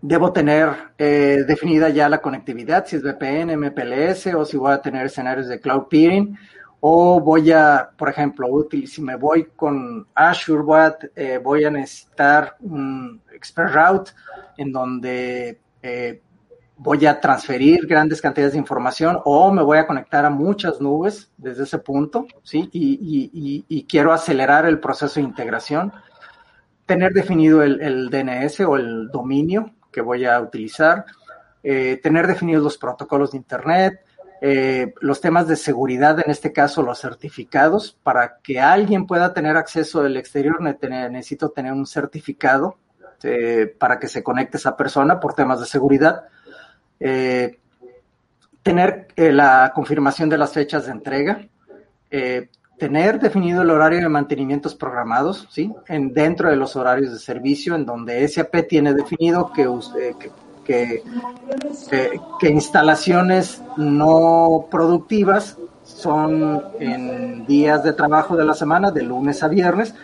debo tener eh, definida ya la conectividad, si es VPN, MPLS o si voy a tener escenarios de cloud peering o voy a, por ejemplo, si me voy con Azure, voy a, eh, necesitar un expert route en donde eh, voy a transferir grandes cantidades de información o me voy a conectar a muchas nubes desde ese punto, ¿sí? Y, quiero acelerar el proceso de integración. Tener definido el DNS o el dominio que voy a utilizar, eh, tener definidos los protocolos de Internet, eh, los temas de seguridad, en este caso los certificados, para que alguien pueda tener acceso del exterior necesito tener un certificado eh, para que se conecte esa persona por temas de seguridad. tener la confirmación de las fechas de entrega, tener definido el horario de mantenimientos programados, ¿sí? En, dentro de los horarios de servicio, en donde SAP tiene definido que, que, instalaciones no productivas son en días de trabajo de la semana, de lunes a viernes,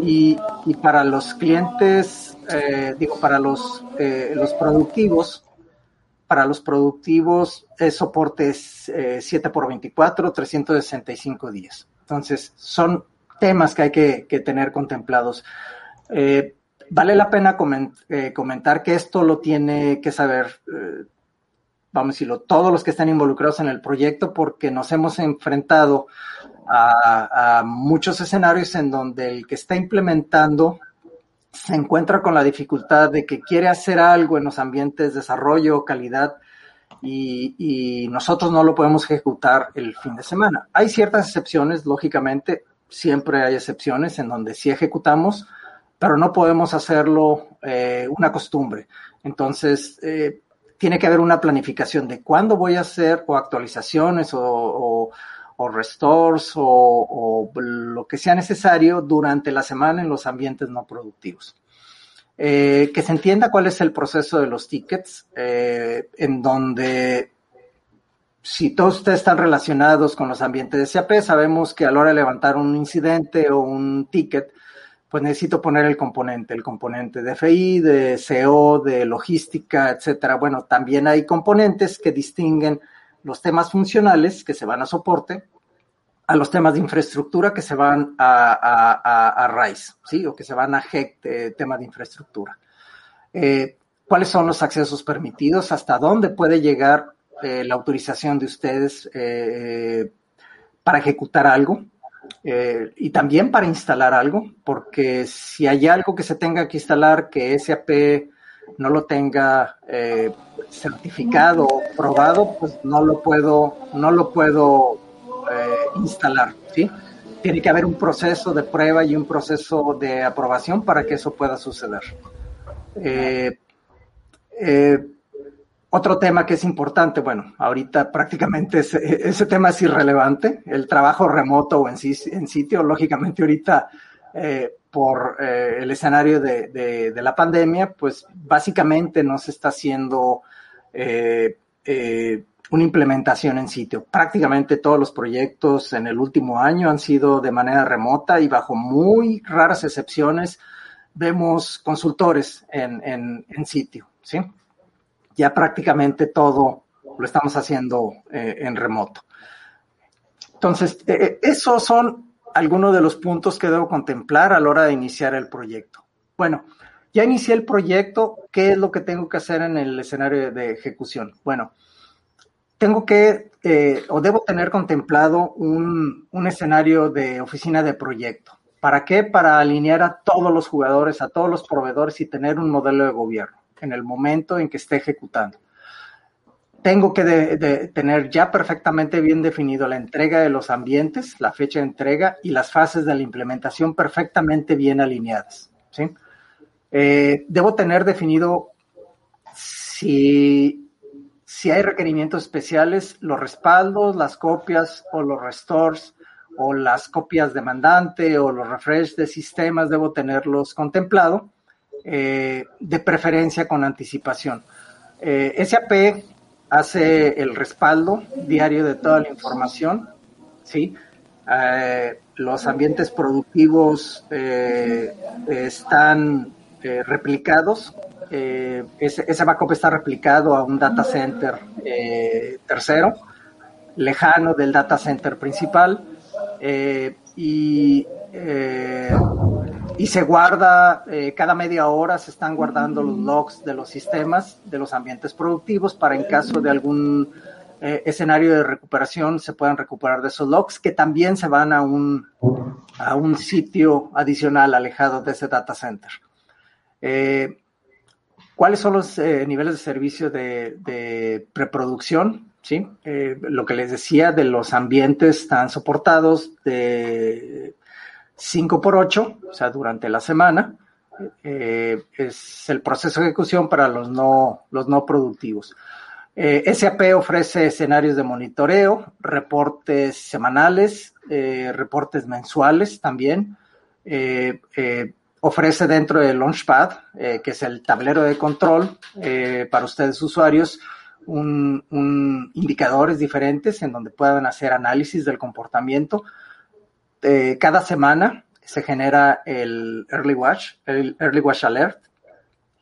y, para los clientes, eh, digo, para los, eh, los productivos, para los productivos es soporte 7 eh, por 24, 365 días. Entonces, son temas que hay que, tener contemplados. Eh, vale la pena eh, comentar que esto lo tiene que saber, eh, vamos a decirlo, todos los que están involucrados en el proyecto, porque nos hemos enfrentado a, muchos escenarios en donde el que está implementando se encuentra con la dificultad de que quiere hacer algo en los ambientes de desarrollo, calidad, y, nosotros no lo podemos ejecutar el fin de semana. Hay ciertas excepciones, lógicamente, siempre hay excepciones en donde sí ejecutamos, pero no podemos hacerlo eh, una costumbre. Entonces, eh, tiene que haber una planificación de cuándo voy a hacer o actualizaciones o, restores o, lo que sea necesario durante la semana en los ambientes no productivos. Eh, que se entienda cuál es el proceso de los tickets, eh, en donde si todos ustedes están relacionados con los ambientes de SAP, sabemos que a la hora de levantar un incidente o un ticket, pues necesito poner el componente, el componente de FI, de CO, de logística, etcétera. Bueno, también hay componentes que distinguen los temas funcionales que se van a soporte a los temas de infraestructura que se van a, a, RISE, ¿sí? O que se van a HEC, tema de infraestructura. Eh, cuáles son los accesos permitidos, hasta dónde puede llegar eh, la autorización de ustedes eh, para ejecutar algo eh, y también para instalar algo, porque si hay algo que se tenga que instalar que SAP no lo tenga certificado o probado, pues no lo puedo, no lo puedo instalar, ¿sí? Tiene que haber un proceso de prueba y un proceso de aprobación para que eso pueda suceder. Eh, eh, otro tema que es importante, bueno, ahorita prácticamente ese, tema es irrelevante, el trabajo remoto o en, en sitio, lógicamente ahorita eh, por el escenario de, la pandemia, pues básicamente no se está haciendo una implementación en sitio. Prácticamente todos los proyectos en el último año han sido de manera remota y bajo muy raras excepciones vemos consultores en, en sitio. ¿sí? Ya prácticamente todo lo estamos haciendo eh, en remoto. Entonces, eh, eh, esos son algunos de los puntos que debo contemplar a la hora de iniciar el proyecto. Bueno, ya inicié el proyecto, ¿qué es lo que tengo que hacer en el escenario de ejecución? Bueno, tengo que o debo tener contemplado un, un, escenario de oficina de proyecto. ¿Para qué? Para alinear a todos los jugadores, a todos los proveedores y tener un modelo de gobierno en el momento en que esté ejecutando. Tengo que tener ya perfectamente bien definido la entrega de los ambientes, la fecha de entrega y las fases de la implementación perfectamente bien alineadas. ¿sí? Eh, debo tener definido si, si hay requerimientos especiales, los respaldos, las copias o los restores o las copias demandante o los refresh de sistemas, debo tenerlos contemplado eh, de preferencia con anticipación. Eh, SAP hace el respaldo diario de toda la información, ¿sí? Eh, los ambientes productivos están replicados. ese, ese, backup está replicado a un data center tercero, lejano del data center principal. y y se guarda, eh, cada media hora se están guardando los logs de los sistemas, de los ambientes productivos, para en caso de algún eh, escenario de recuperación se puedan recuperar de esos logs, que también se van a un, a un sitio adicional alejado de ese data center. Eh, ¿Cuáles son los niveles de servicio de, preproducción? ¿Sí? lo que les decía de los ambientes están soportados de 5 por 8, o sea, durante la semana. Eh, es el proceso de ejecución para los no, los no productivos. Eh, SAP ofrece escenarios de monitoreo, reportes semanales, eh, reportes mensuales también. Ofrece dentro del Launchpad, que es el tablero de control para ustedes usuarios, un, un, indicadores diferentes en donde puedan hacer análisis del comportamiento eh, cada semana se genera el Early Watch, el Early Watch Alert,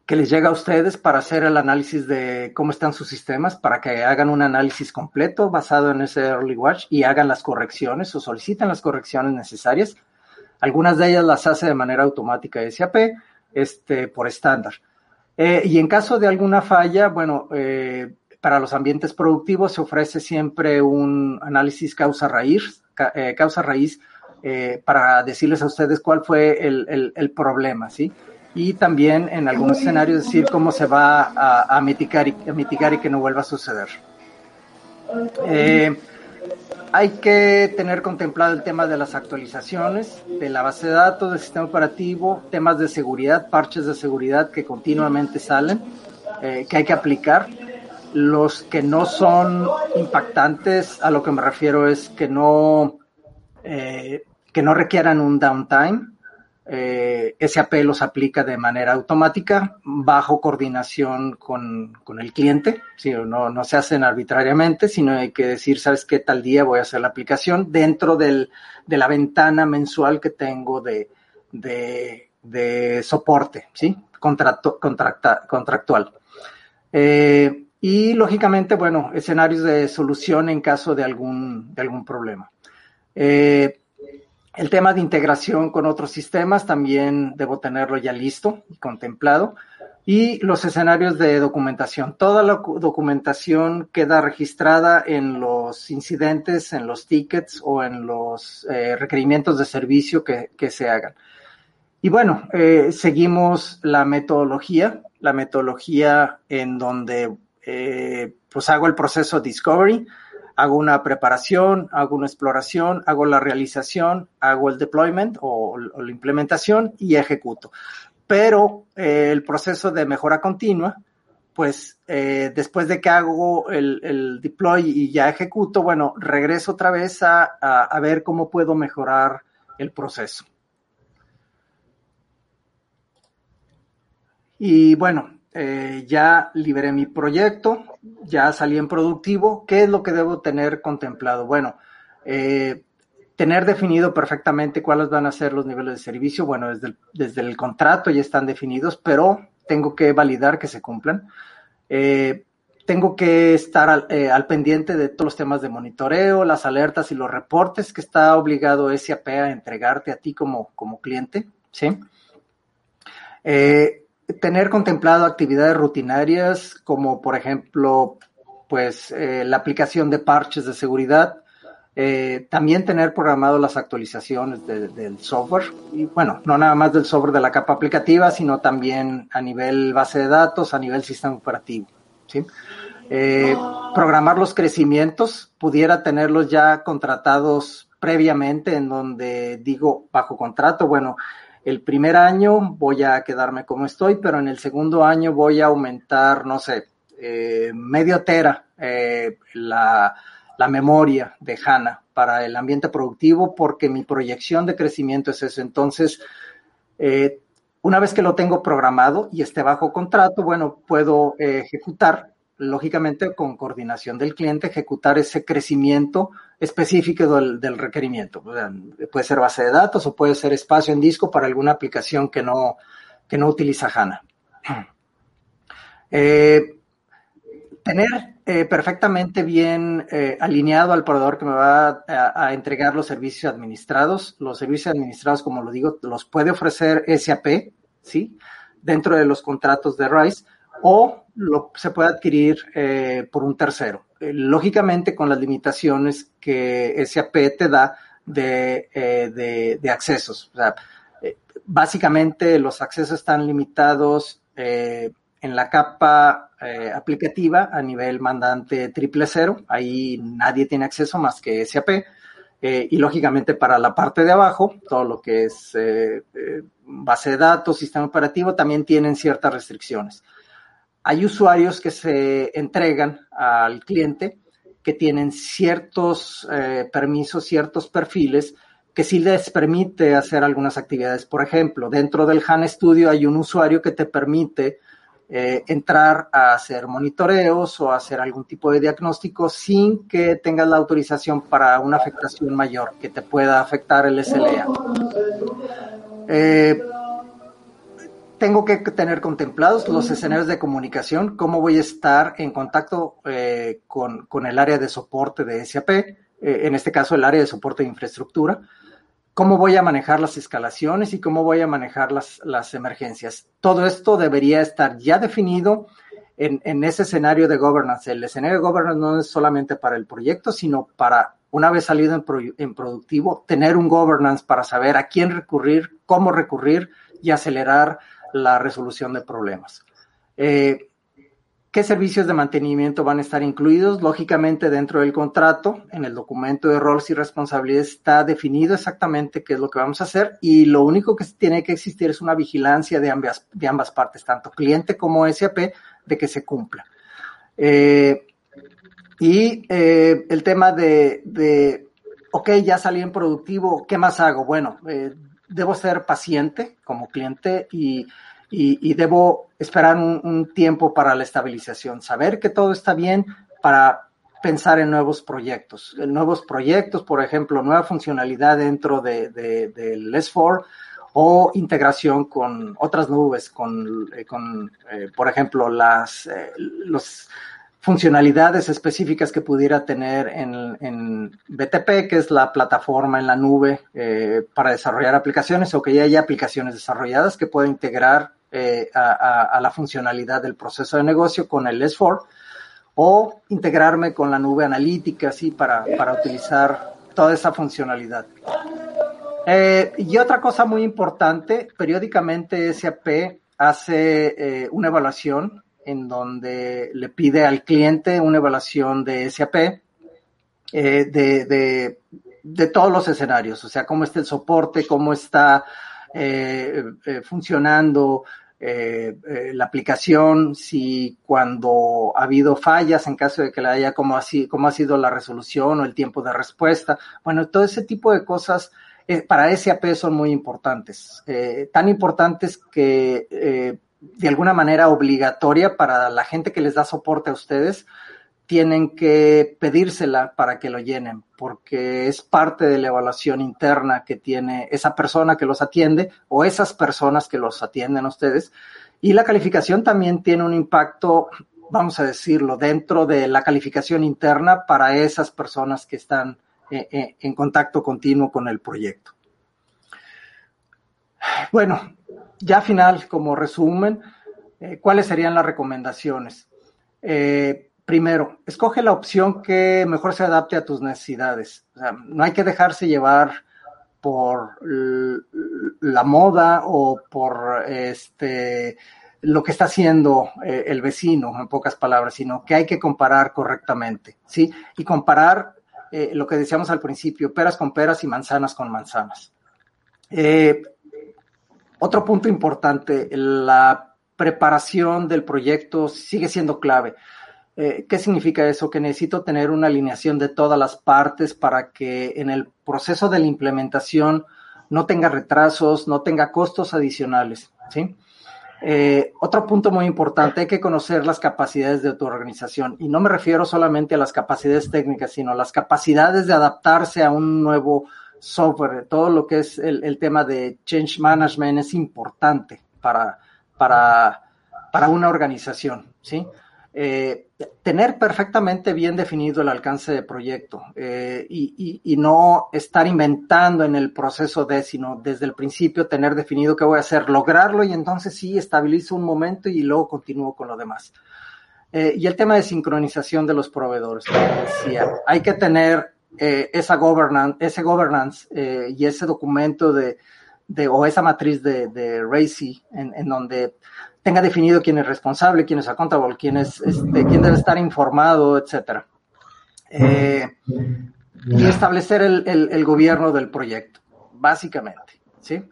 que les llega a ustedes para hacer el análisis de cómo están sus sistemas, para que hagan un análisis completo basado en ese Early Watch y hagan las correcciones o soliciten las correcciones necesarias. Algunas de ellas las hace de manera automática SAP, este, por estándar. Eh, y en caso de alguna falla, bueno, eh, para los ambientes productivos se ofrece siempre un análisis causa raíz, causa raíz eh, para decirles a ustedes cuál fue el, el, problema, ¿sí? Y también en algunos escenarios decir cómo se va a, a mitigar, y, a mitigar y que no vuelva a suceder. Eh, hay que tener contemplado el tema de las actualizaciones de la base de datos, del sistema operativo, temas de seguridad, parches de seguridad que continuamente salen, eh, que hay que aplicar. Los que no son impactantes, a lo que me refiero es que no eh, que no requieran un downtime. Eh, SAP los aplica de manera automática, bajo coordinación con, el cliente. no, no se hacen arbitrariamente, sino hay que decir, ¿sabes qué tal día voy a hacer la aplicación? Dentro del, de la ventana mensual que tengo de, de, soporte, ¿sí? Contrato, contractual. Eh, y lógicamente, bueno, escenarios de solución en caso de algún, de algún problema. Eh, el tema de integración con otros sistemas también debo tenerlo ya listo y contemplado. y los escenarios de documentación. Toda la documentación queda registrada en los incidentes, en los tickets o en los eh, requerimientos de servicio que, se hagan. Y bueno, eh, seguimos la metodología, la metodología en donde eh, pues hago el proceso discovery, hago una preparación, hago una exploración, hago la realización, hago el deployment o la implementación y ejecuto pero eh, el proceso de mejora continua, pues eh, después de que hago el, deploy y ya ejecuto, bueno, regreso otra vez a, ver cómo puedo mejorar el proceso. Y bueno, eh, ya liberé mi proyecto, ya salí en productivo. ¿Qué es lo que debo tener contemplado? Bueno, tener definido perfectamente cuáles van a ser los niveles de servicio. Bueno, desde el, desde el contrato ya están definidos, pero tengo que validar que se cumplan. Eh, tengo que estar eh, al, pendiente de todos los temas de monitoreo, las alertas y los reportes que está obligado SAP a entregarte a ti como, como cliente, ¿sí? Eh, tener contemplado actividades rutinarias como, por ejemplo, pues la aplicación de parches de seguridad, eh, también tener programado las actualizaciones del software y bueno, no nada más del software de la capa aplicativa, sino también a nivel base de datos, a nivel sistema operativo. ¿sí? Eh, programar los crecimientos, pudiera tenerlos ya contratados previamente en donde digo bajo contrato, bueno, el primer año voy a quedarme como estoy, pero en el segundo año voy a aumentar, no sé, eh, medio tera la la memoria de HANA para el ambiente productivo porque mi proyección de crecimiento es eso. Entonces, eh, una vez que lo tengo programado y esté bajo contrato, bueno, puedo eh, ejecutar, lógicamente con coordinación del cliente, ejecutar ese crecimiento específico del, requerimiento. puede ser base de datos o puede ser espacio en disco para alguna aplicación que no, que no utiliza HANA. (clears throat) Eh, tener eh, perfectamente bien eh, alineado al proveedor que me va a, entregar los servicios administrados. Los servicios administrados, como lo digo, los puede ofrecer SAP, ¿sí? Dentro de los contratos de RISE, o se puede adquirir por un tercero. Lógicamente, con las limitaciones que SAP te da de, de, de accesos. O sea, básicamente, los accesos están limitados en la capa eh, aplicativa a nivel mandante triple cero. Ahí nadie tiene acceso más que SAP. Eh, y lógicamente para la parte de abajo, todo lo que es eh, base de datos, sistema operativo, también tienen ciertas restricciones. Hay usuarios que se entregan al cliente que tienen ciertos permisos, ciertos perfiles que sí les permite hacer algunas actividades. Por ejemplo, dentro del HAN Studio hay un usuario que te permite eh, entrar a hacer monitoreos o hacer algún tipo de diagnóstico sin que tengas la autorización para una afectación mayor que te pueda afectar el SLA. Eh, tengo que tener contemplados los escenarios de comunicación, cómo voy a estar en contacto eh, con, con, el área de soporte de SAP, en este caso el área de soporte de infraestructura, cómo voy a manejar las escalaciones y cómo voy a manejar las, las emergencias. Todo esto debería estar ya definido en, en, ese escenario de governance. El escenario de governance no es solamente para el proyecto, sino para, una vez salido en, en productivo, tener un governance para saber a quién recurrir, cómo recurrir y acelerar la resolución de problemas. Eh, ¿Qué servicios de mantenimiento van a estar incluidos? Lógicamente, dentro del contrato, en el documento de roles y responsabilidades está definido exactamente qué es lo que vamos a hacer y lo único que tiene que existir es una vigilancia de ambas, de ambas partes, tanto cliente como SAP, de que se cumpla. Eh, y eh, el tema de, ok, ya salí en productivo, ¿qué más hago? Bueno, debo ser paciente como cliente y y, debo esperar un, tiempo para la estabilización, saber que todo está bien para pensar en nuevos proyectos, en nuevos proyectos, por ejemplo, nueva funcionalidad dentro del de, S4 o integración con otras nubes, con, eh, con eh, por ejemplo, las eh, los funcionalidades específicas que pudiera tener en, en, BTP, que es la plataforma en la nube para desarrollar aplicaciones, o que ya haya aplicaciones desarrolladas que pueda integrar a, la funcionalidad del proceso de negocio con el S4 o integrarme con la nube analítica, así, para, para utilizar toda esa funcionalidad. Eh, y otra cosa muy importante, periódicamente SAP hace eh, una evaluación en donde le pide al cliente una evaluación de SAP eh, de, de, todos los escenarios, o sea, cómo está el soporte, cómo está funcionando, eh, eh, la aplicación, si cuando ha habido fallas, en caso de que la haya, cómo ha, cómo ha sido la resolución o el tiempo de respuesta. Bueno, todo ese tipo de cosas para SAP son muy importantes, tan importantes que de alguna manera obligatoria para la gente que les da soporte a ustedes, tienen que pedírsela para que lo llenen, porque es parte de la evaluación interna que tiene esa persona que los atiende o esas personas que los atienden a ustedes. Y la calificación también tiene un impacto, vamos a decirlo, dentro de la calificación interna para esas personas que están eh, eh, en contacto continuo con el proyecto. Bueno, ya final, como resumen, eh, ¿cuáles serían las recomendaciones? primero, escoge la opción que mejor se adapte a tus necesidades. no hay que dejarse llevar por la moda o por este lo que está haciendo eh, el vecino, en pocas palabras, sino que hay que comparar correctamente, ¿sí? Y comparar eh, lo que decíamos al principio, peras con peras y manzanas con manzanas. Eh, otro punto importante, la preparación del proyecto sigue siendo clave. Eh, ¿Qué significa eso? Que necesito tener una alineación de todas las partes para que en el proceso de la implementación no tenga retrasos, no tenga costos adicionales. Eh, otro punto muy importante, hay que conocer las capacidades de tu organización. Y no me refiero solamente a las capacidades técnicas, sino a las capacidades de adaptarse a un nuevo software. Todo lo que es el, tema de change management es importante para, para, para una organización. ¿sí? Eh, tener perfectamente bien definido el alcance de proyecto eh, y, no estar inventando en el proceso de, sino desde el principio tener definido qué voy a hacer, lograrlo y entonces sí estabilizo un momento y luego continúo con lo demás. Eh, y el tema de sincronización de los proveedores, decía, hay que tener esa governance, ese governance y ese documento de, o esa matriz de, de RACI en, en donde tenga definido quién es responsable, quién es accountable, quién es, este, quién debe estar informado, etcétera. Eh, y establecer el, gobierno del proyecto, básicamente, ¿sí?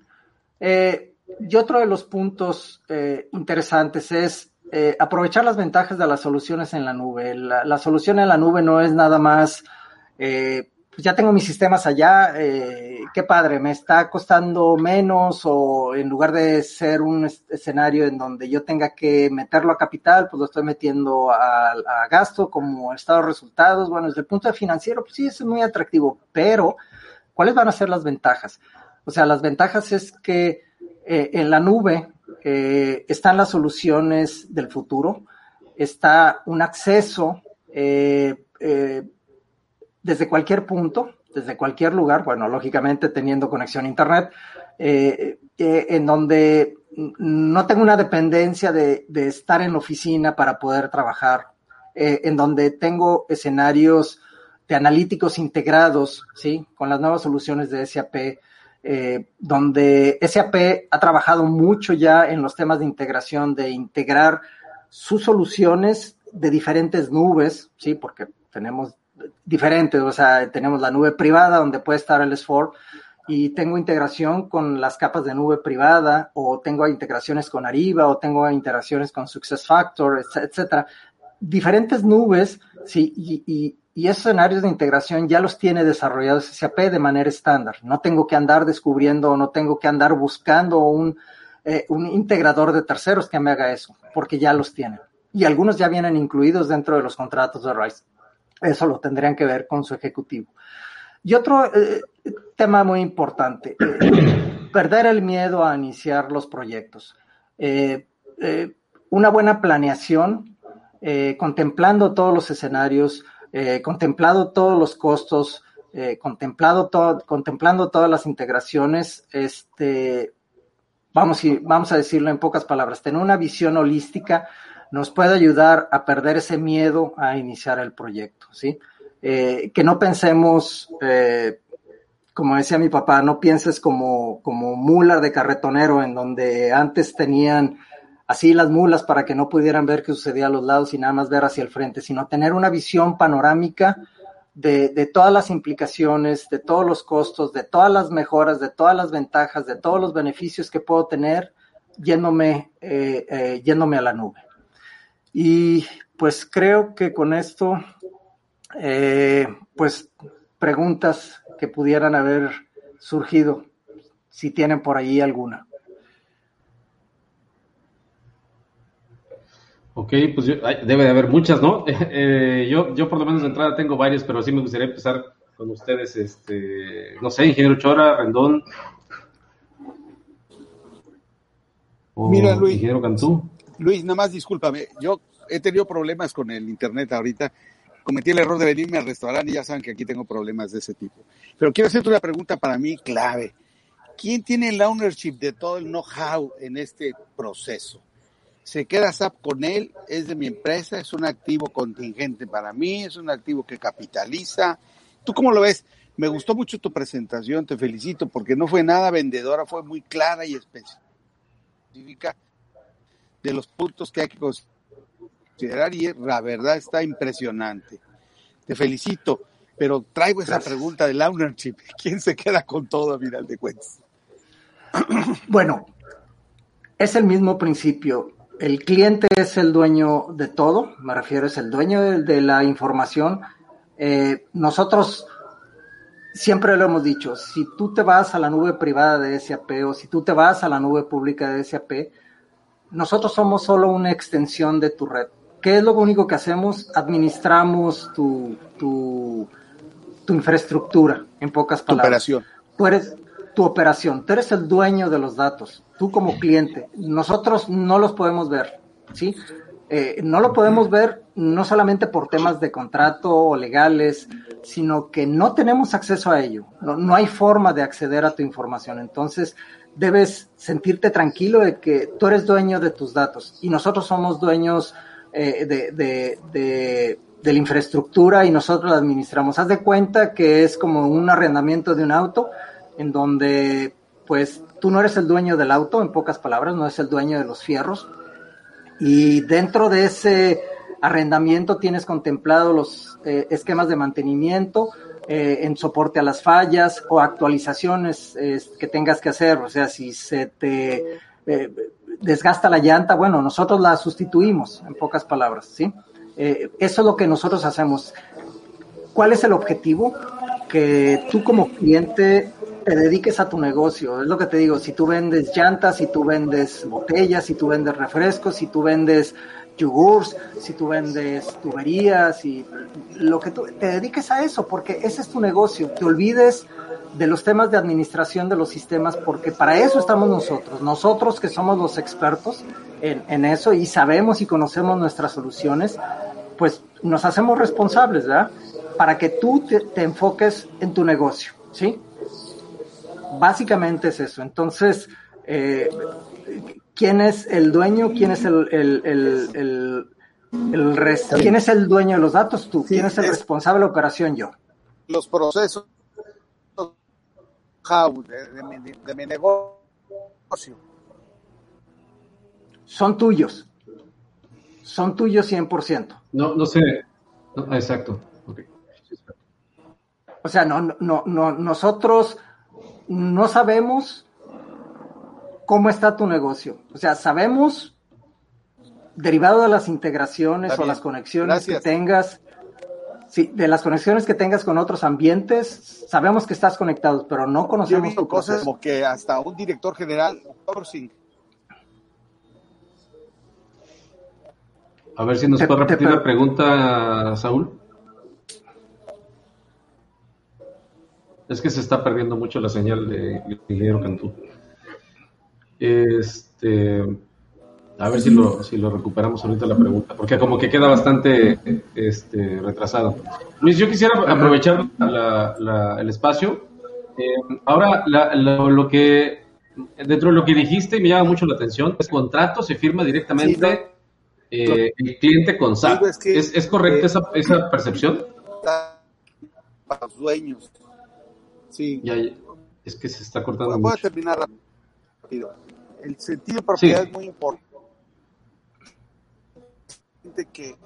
Eh, y otro de los puntos eh, interesantes es aprovechar las ventajas de las soluciones en la nube. La, la solución en la nube no es nada más pues ya tengo mis sistemas allá, eh, qué padre, me está costando menos o en lugar de ser un escenario en donde yo tenga que meterlo a capital, pues lo estoy metiendo a, gasto como estado de resultados. Bueno, desde el punto de financiero, pues sí, es muy atractivo, pero ¿cuáles van a ser las ventajas? O sea, las ventajas es que eh, en la nube eh, están las soluciones del futuro, está un acceso eh, desde cualquier punto, desde cualquier lugar, bueno, lógicamente teniendo conexión a Internet, eh, eh, en donde no tengo una dependencia de, estar en oficina para poder trabajar, eh, en donde tengo escenarios de analíticos integrados, ¿sí? Con las nuevas soluciones de SAP, donde SAP ha trabajado mucho ya en los temas de integración, de integrar sus soluciones de diferentes nubes, ¿sí? Porque tenemos diferentes, o sea, tenemos la nube privada donde puede estar el S4 y tengo integración con las capas de nube privada o tengo integraciones con Ariba o tengo integraciones con SuccessFactor, etcétera. Diferentes nubes, sí, y, y, y, esos escenarios de integración ya los tiene desarrollados SAP de manera estándar. No tengo que andar descubriendo o no tengo que andar buscando un, eh, un integrador de terceros que me haga eso, porque ya los tiene. Y algunos ya vienen incluidos dentro de los contratos de RISE. Eso lo tendrían que ver con su ejecutivo. Y otro eh, tema muy importante, eh, perder el miedo a iniciar los proyectos. Eh, una buena planeación, contemplando todos los escenarios, contemplando todos los costos, contemplado contemplando todas las integraciones, este, vamos, vamos a decirlo en pocas palabras, tener una visión holística nos puede ayudar a perder ese miedo a iniciar el proyecto, ¿sí? Eh, que no pensemos, eh, como decía mi papá, no pienses como, como mula de carretonero, en donde antes tenían así las mulas para que no pudieran ver qué sucedía a los lados y nada más ver hacia el frente, sino tener una visión panorámica de, de, todas las implicaciones, de todos los costos, de todas las mejoras, de todas las ventajas, de todos los beneficios que puedo tener yéndome, eh, yéndome a la nube. Y pues creo que con esto, eh, pues preguntas que pudieran haber surgido, si tienen por ahí alguna. Ok, pues debe de haber muchas, ¿no? (laughs) Eh, yo, yo por lo menos de entrada tengo varias, pero sí me gustaría empezar con ustedes, este, no sé, ingeniero Chora, Rendón. Mira, Luis. Ingeniero Cantú. Luis, nada más discúlpame, yo he tenido problemas con el internet ahorita. Cometí el error de venirme al restaurante y ya saben que aquí tengo problemas de ese tipo. Pero quiero hacerte una pregunta para mí clave. ¿Quién tiene el ownership de todo el know-how en este proceso? se queda SAP con él, es de mi empresa, es un activo contingente para mí, es un activo que capitaliza. ¿Tú cómo lo ves? Me gustó mucho tu presentación, te felicito, porque no fue nada vendedora, fue muy clara y específica de los puntos que hay que considerar y la verdad está impresionante. Te felicito, pero traigo esa pregunta del ownership. (laughs) ¿Quién se queda con todo a final de cuentas? (clears throat) Bueno, es el mismo principio el cliente es el dueño de todo, me refiero, es el dueño de, la información. Eh, nosotros siempre lo hemos dicho, si tú te vas a la nube privada de SAP o si tú te vas a la nube pública de SAP, nosotros somos solo una extensión de tu red. ¿Qué es lo único que hacemos? Administramos tu, tu, tu infraestructura, en pocas palabras. Tu operación. Tú eres tu operación, tú eres el dueño de los datos tú como cliente. Nosotros no los podemos ver, ¿sí? Eh, no lo podemos ver no solamente por temas de contrato o legales, sino que no tenemos acceso a ello. No, hay forma de acceder a tu información. Entonces, debes sentirte tranquilo de que tú eres dueño de tus datos y nosotros somos dueños eh, de, de, de la infraestructura y nosotros la administramos. Haz de cuenta que es como un arrendamiento de un auto en donde pues tú no eres el dueño del auto, en pocas palabras, no eres el dueño de los fierros. Y dentro de ese arrendamiento tienes contemplado los eh, esquemas de mantenimiento eh, en soporte a las fallas o actualizaciones que tengas que hacer. O sea, si se te eh, desgasta la llanta, bueno, nosotros la sustituimos, en pocas palabras, ¿sí? eso es lo que nosotros hacemos. ¿Cuál es el objetivo? Que tú como cliente te dediques a tu negocio. Es lo que te digo, si tú vendes llantas, si tú vendes botellas, si tú vendes refrescos, si tú vendes yogurts, si tú vendes tuberías y lo que tú te dediques a eso, porque ese es tu negocio. Te olvides de los temas de administración de los sistemas, porque para eso estamos nosotros. Nosotros que somos los expertos en, eso y sabemos y conocemos nuestras soluciones, pues nos hacemos responsables, ¿verdad? Para que tú te, te enfoques en tu negocio, ¿sí? básicamente es eso. Entonces, eh, ¿quién es el dueño? ¿Quién es el, el, el, el, ¿Quién es el dueño de los datos? Tú. ¿Quién es el responsable de la operación? Yo. Los procesos de, mi negocio. Son tuyos. Son tuyos 100%. No, no sé. exacto. O sea, no, no, no, nosotros no sabemos cómo está tu negocio. O sea, sabemos, derivado de las integraciones o las conexiones que tengas, sí, de las conexiones que tengas con otros ambientes, sabemos que estás conectado, pero no conocemos tu cosas como que hasta un director general, A ver si nos puede repetir la pregunta, Saúl. Es que se está perdiendo mucho la señal de ingeniero Cantú. Este, a ver si lo, si lo recuperamos ahorita la pregunta, porque como que queda bastante este, retrasado. Luis, yo quisiera aprovechar el espacio. Eh, ahora, lo, que dentro de lo que dijiste me llama mucho la atención, el contrato se firma directamente eh, el cliente con SAP. es, ¿Es, correcta esa, esa percepción? Para los dueños. Sí. Ya, es que se está cortando. Voy a terminar rápido. El sentido de propiedad es muy importante. Que...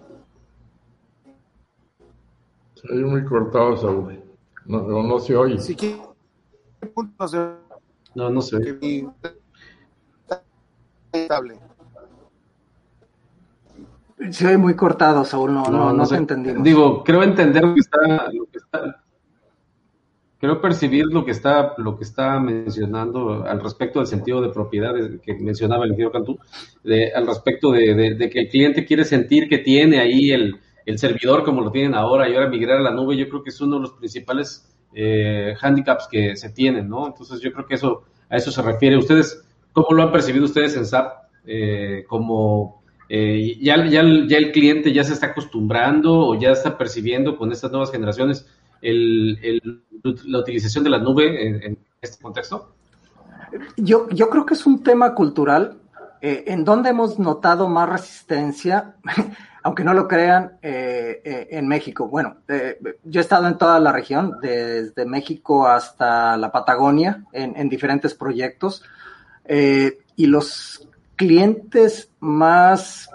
Se oye muy cortado, Saúl. No, no, no se oye. Si no se No, no se oye. Se oye muy cortado, Saúl. No, no, no, se entendimos. Digo, creo entender lo que está, lo que está creo percibir lo que está lo que está mencionando al respecto del sentido de propiedad que mencionaba el ingeniero Cantú, al respecto de, que el cliente quiere sentir que tiene ahí el, servidor como lo tienen ahora y ahora migrar a la nube, yo creo que es uno de los principales eh, handicaps que se tienen, ¿no? Entonces yo creo que eso a eso se refiere. ¿Ustedes cómo lo han percibido ustedes en SAP? Eh, como eh, ya, ya, ya el cliente ya se está acostumbrando o ya está percibiendo con estas nuevas generaciones el, la utilización de la nube en, este contexto? Yo, yo creo que es un tema cultural. Eh, en donde hemos notado más resistencia, (laughs) aunque no lo crean, eh, eh, en México. Bueno, yo he estado en toda la región, desde México hasta la Patagonia, en, en diferentes proyectos, y los clientes más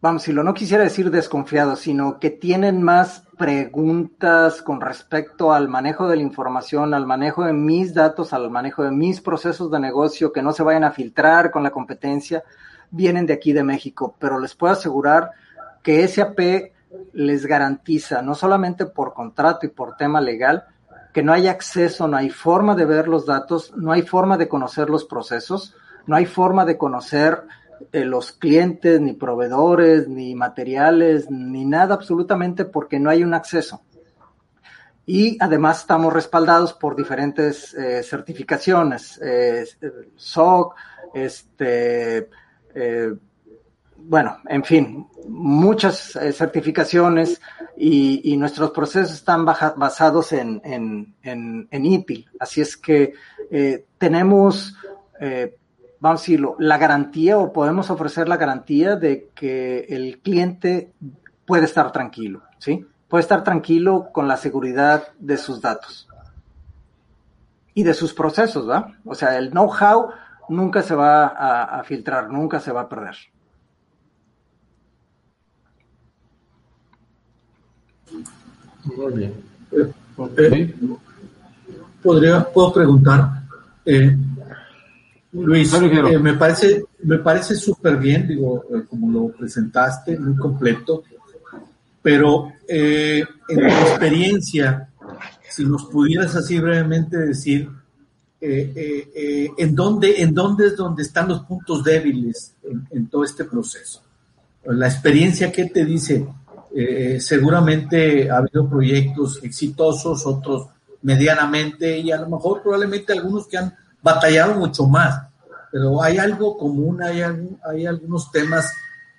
vamos, si lo no quisiera decir desconfiados, sino que tienen más preguntas con respecto al manejo de la información, al manejo de mis datos, al manejo de mis procesos de negocio, que no se vayan a filtrar con la competencia, vienen de aquí de México. Pero les puedo asegurar que SAP les garantiza, no solamente por contrato y por tema legal, que no hay acceso, no hay forma de ver los datos, no hay forma de conocer los procesos, no hay forma de conocer eh, los clientes, ni proveedores, ni materiales, ni nada absolutamente porque no hay un acceso. Y además estamos respaldados por diferentes eh, certificaciones, eh, SOC, este, bueno, en fin, muchas certificaciones y, nuestros procesos están basados en, en, en, en, ITIL. Así es que tenemos vamos a decirlo, la garantía o podemos ofrecer la garantía de que el cliente puede estar tranquilo, ¿sí? Puede estar tranquilo con la seguridad de sus datos y de sus procesos, ¿verdad? O sea, el know-how nunca se va a, filtrar, nunca se va a perder. Muy bien. Eh, podría, puedo preguntar, eh, Luis, eh, me parece me parece súper bien, digo, eh, como lo presentaste, muy completo, pero eh, en tu experiencia, si nos pudieras así brevemente decir, ¿en, dónde, ¿en dónde es donde están los puntos débiles en, todo este proceso? La experiencia que te dice, seguramente ha habido proyectos exitosos, otros medianamente, y a lo mejor probablemente algunos que han batallado mucho más, pero hay algo común, hay, hay algunos temas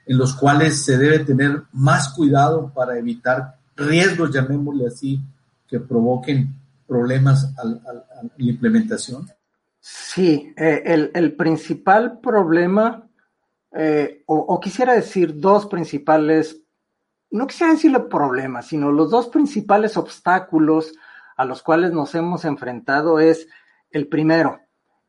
en los cuales se debe tener más cuidado para evitar riesgos, llamémosle así, que provoquen problemas al, a la implementación. Sí, eh, el, principal problema, eh, o, o, quisiera decir dos principales, no quisiera decirle problemas, sino los dos principales obstáculos a los cuales nos hemos enfrentado es el primero,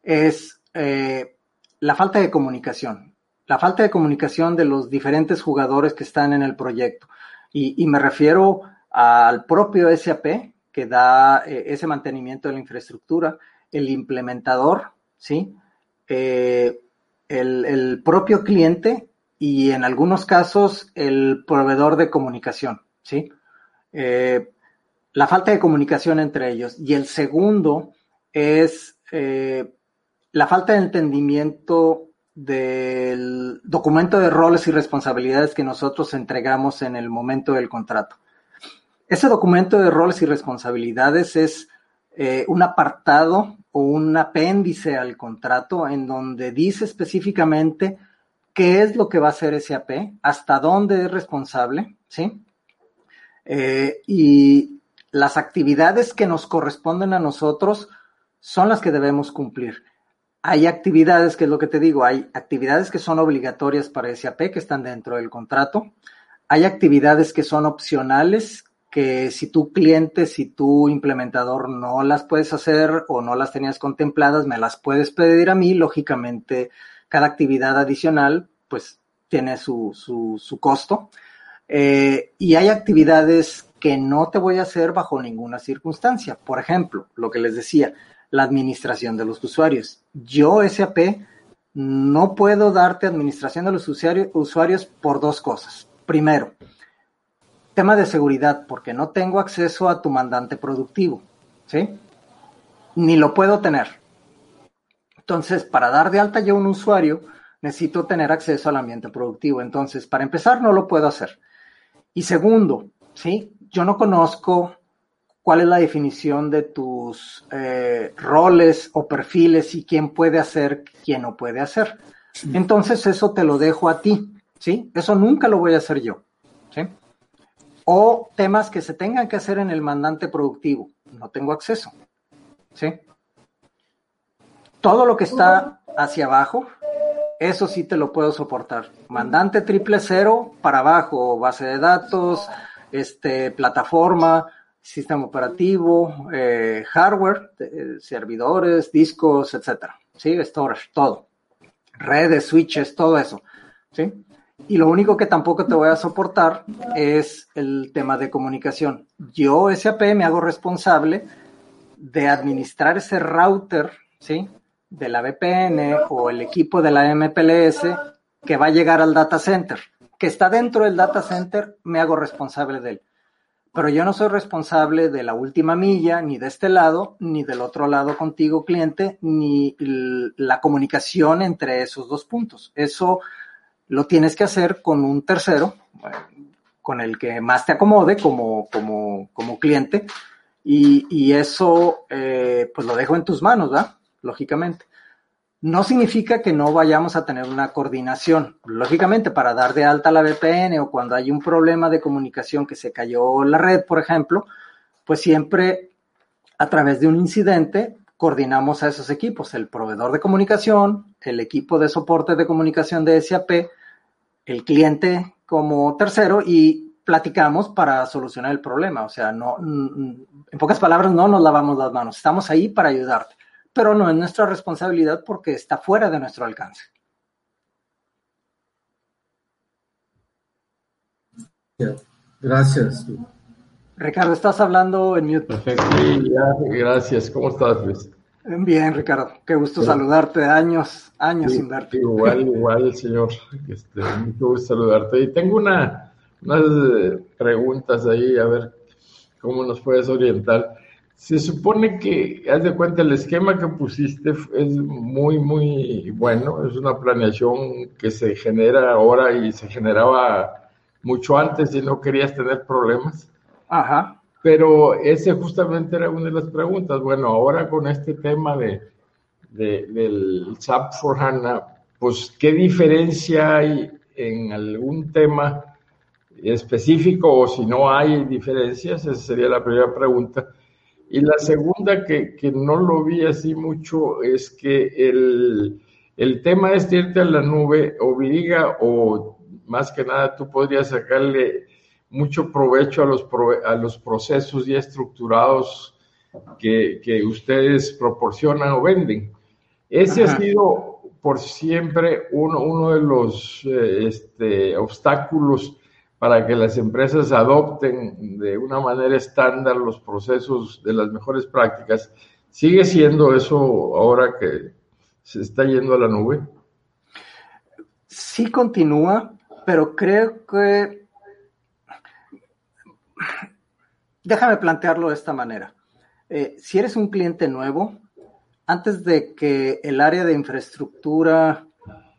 es eh, la falta de comunicación, la falta de comunicación de los diferentes jugadores que están en el proyecto. Y, me refiero al propio SAP, que da eh, ese mantenimiento de la infraestructura, el implementador, ¿sí? Eh, el, propio cliente y en algunos casos el proveedor de comunicación, ¿sí? la falta de comunicación entre ellos. Y el segundo es la falta de entendimiento del documento de roles y responsabilidades que nosotros entregamos en el momento del contrato. Ese documento de roles y responsabilidades es eh, un apartado o un apéndice al contrato en donde dice específicamente qué es lo que va a hacer ese AP, hasta dónde es responsable, ¿sí? Eh, y las actividades que nos corresponden a nosotros son las que debemos cumplir Hay actividades, que es lo que te digo, hay actividades que son obligatorias para SAP, que están dentro del contrato. Hay actividades que son opcionales, que si tu cliente, si tu implementador no las puedes hacer o no las tenías contempladas, me las puedes pedir a mí. Lógicamente, cada actividad adicional, pues, tiene su, su, su costo. Eh, y hay actividades que no te voy a hacer bajo ninguna circunstancia. Por ejemplo, lo que les decía, la administración de los usuarios. Yo, SAP, no puedo darte administración de los usuarios por dos cosas. Primero, tema de seguridad, porque no tengo acceso a tu mandante productivo, ¿sí? Ni lo puedo tener. Entonces, para dar de alta yo un usuario, necesito tener acceso al ambiente productivo. Entonces, para empezar, no lo puedo hacer. Y segundo, ¿sí? Yo no conozco cuál es la definición de tus eh, roles o perfiles y quién puede hacer, quién no puede hacer. Entonces eso te lo dejo a ti, ¿sí? Eso nunca lo voy a hacer yo, ¿sí? O temas que se tengan que hacer en el mandante productivo, no tengo acceso, ¿sí? Todo lo que está hacia abajo, eso sí te lo puedo soportar. Mandante triple cero para abajo, base de datos, este, plataforma, sistema operativo, eh, hardware, eh, servidores, discos, etcétera, ¿sí? Storage, todo. Redes, switches, todo eso, ¿sí? Y lo único que tampoco te voy a soportar es el tema de comunicación. Yo, SAP, me hago responsable de administrar ese router, ¿sí? De la VPN o el equipo de la MPLS que va a llegar al data center, que está dentro del data center, me hago responsable de él pero yo no soy responsable de la última milla, ni de este lado, ni del otro lado contigo, cliente, ni la comunicación entre esos dos puntos. Eso lo tienes que hacer con un tercero, con el que más te acomode como, como, como cliente, y, y eso eh, pues lo dejo en tus manos, ¿verdad? Lógicamente. No significa que no vayamos a tener una coordinación. Lógicamente, para dar de alta la VPN o cuando hay un problema de comunicación que se cayó la red, por ejemplo, pues siempre a través de un incidente coordinamos a esos equipos, el proveedor de comunicación, el equipo de soporte de comunicación de SAP, el cliente como tercero y platicamos para solucionar el problema. O sea, no, en pocas palabras, no nos lavamos las manos. Estamos ahí para ayudarte pero no es nuestra responsabilidad porque está fuera de nuestro alcance. Gracias. Ricardo, estás hablando en mute. Perfecto. gracias. ¿Cómo estás, Luis? Bien, Ricardo. Qué gusto saludarte. Años, años sin verte. Igual, igual, señor. Este, mucho gusto saludarte. Y tengo una, unas eh, preguntas ahí, a ver cómo nos puedes orientar. Se supone que, haz de cuenta, el esquema que pusiste es muy, muy bueno. Es una planeación que se genera ahora y se generaba mucho antes y no querías tener problemas. Ajá. Pero ese justamente era una de las preguntas. Bueno, ahora con este tema de, del SAP for HANA, pues, ¿qué diferencia hay en algún tema específico o si no hay diferencias? Esa sería la primera pregunta. Y la segunda, que, que no lo vi así mucho, es que el, el tema este irte a la nube obliga, o más que nada tú podrías sacarle mucho provecho a los, a los procesos ya estructurados que, que ustedes proporcionan o venden. Ese ha sido por siempre uno, uno de los eh, este, obstáculos para que las empresas adopten de una manera estándar los procesos de las mejores prácticas. ¿Sigue siendo eso ahora que se está yendo a la nube? Sí continúa, pero creo que... Déjame plantearlo de esta manera. Eh, si eres un cliente nuevo, antes de que el área de infraestructura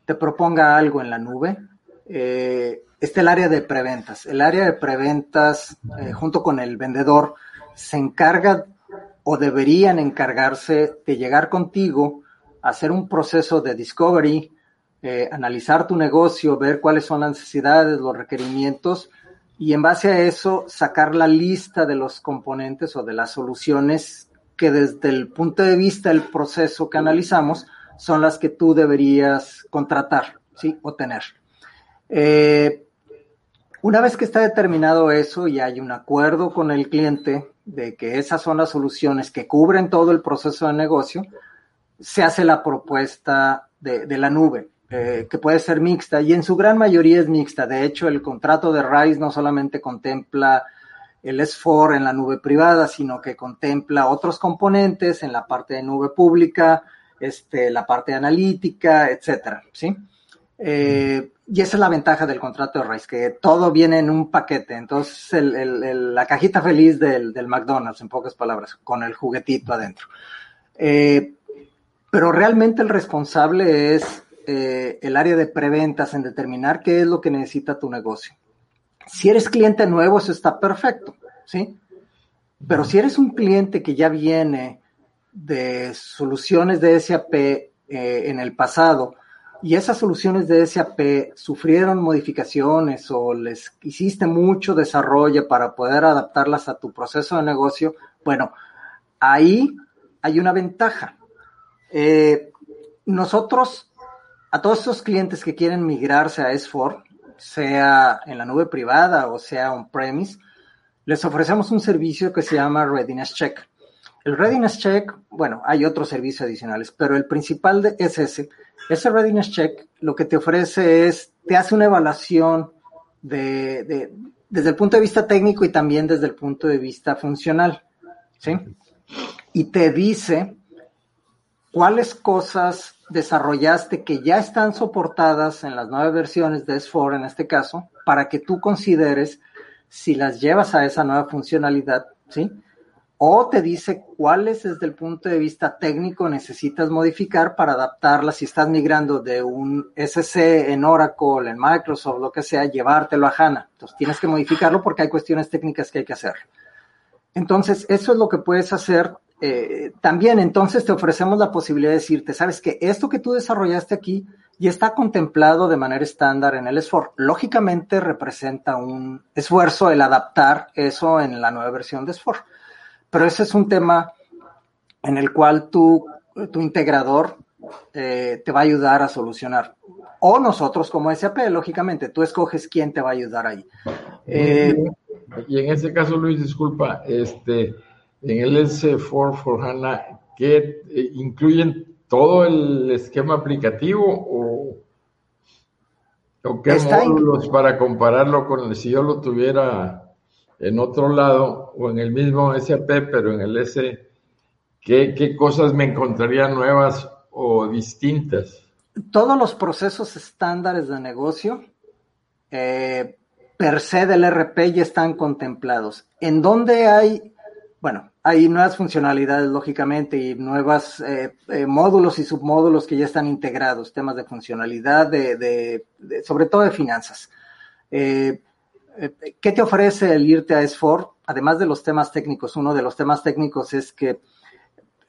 te proponga algo en la nube, eh, está el área de preventas. El área de preventas, eh, junto con el vendedor, se encarga o deberían encargarse de llegar contigo, hacer un proceso de discovery, eh, analizar tu negocio, ver cuáles son las necesidades, los requerimientos y en base a eso sacar la lista de los componentes o de las soluciones que desde el punto de vista del proceso que analizamos son las que tú deberías contratar, ¿sí? O tener. Eh, una vez que está determinado eso y hay un acuerdo con el cliente de que esas son las soluciones que cubren todo el proceso de negocio, se hace la propuesta de, la nube, eh, que puede ser mixta y en su gran mayoría es mixta. De hecho, el contrato de RISE no solamente contempla el S4 en la nube privada, sino que contempla otros componentes en la parte de nube pública, este, la parte analítica, etcétera, ¿sí? Eh, y esa es la ventaja del contrato de RISE, que todo viene en un paquete. Entonces, la cajita feliz del, McDonald's, en pocas palabras, con el juguetito adentro. Eh, pero realmente el responsable es eh, el área de preventas en determinar qué es lo que necesita tu negocio. Si eres cliente nuevo, eso está perfecto, ¿sí? Pero si eres un cliente que ya viene de soluciones de SAP eh, en el pasado y esas soluciones de SAP sufrieron modificaciones o les hiciste mucho desarrollo para poder adaptarlas a tu proceso de negocio, bueno, ahí hay una ventaja. Eh, nosotros, a todos esos clientes que quieren migrarse a S4, sea en la nube privada o sea on-premise, les ofrecemos un servicio que se llama Readiness Check. El Readiness Check, bueno, hay otros servicios adicionales, pero el principal es ese. Ese Readiness Check lo que te ofrece es, te hace una evaluación de, desde el punto de vista técnico y también desde el punto de vista funcional, ¿sí? Y te dice cuáles cosas desarrollaste que ya están soportadas en las nuevas versiones de S4 en este caso, para que tú consideres si las llevas a esa nueva funcionalidad, ¿sí? O te dice cuáles desde el punto de vista técnico necesitas modificar para adaptarlas si estás migrando de un SC en Oracle, en Microsoft, lo que sea, llevártelo a HANA. Entonces tienes que modificarlo porque hay cuestiones técnicas que hay que hacer. Entonces, eso es lo que puedes hacer eh, también entonces te ofrecemos la posibilidad de decirte, sabes que esto que tú desarrollaste aquí ya está contemplado de manera estándar en el S4. Lógicamente representa un esfuerzo el adaptar eso en la nueva versión de S4. Pero ese es un tema en el cual tu integrador eh, te va a ayudar a solucionar. O nosotros como SAP, lógicamente, tú escoges quién te va a ayudar ahí. Eh, y en ese caso, Luis, disculpa, este, en el S4 for HANA que eh, incluyen todo el esquema aplicativo o, o qué módulos para compararlo con el, si yo lo tuviera en otro lado o en el mismo SAP, pero en el S, ¿qué, qué cosas me encontraría nuevas o distintas? Todos los procesos estándares de negocio eh, per se del RP ya están contemplados. En dónde hay, bueno, hay nuevas funcionalidades, lógicamente, y nuevos eh, eh, módulos y submódulos que ya están integrados, temas de funcionalidad, de, sobre todo de finanzas. Eh, ¿Qué te ofrece el irte a S4? Además de los temas técnicos, uno de los temas técnicos es que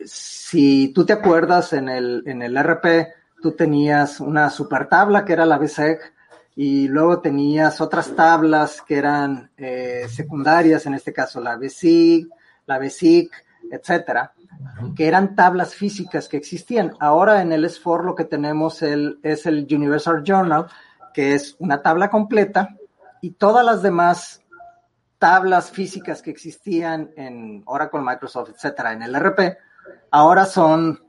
si tú te acuerdas en el, en el RP, tú tenías una super tabla que era la BSEC y luego tenías otras tablas que eran secundarias, en este caso la BSIG, la BSIC, etcétera, que eran tablas físicas que existían. Ahora en el S4 lo que tenemos es el Universal Journal, que es una tabla completa y todas las demás tablas físicas que existían en Oracle, Microsoft, etcétera, en el RP, ahora son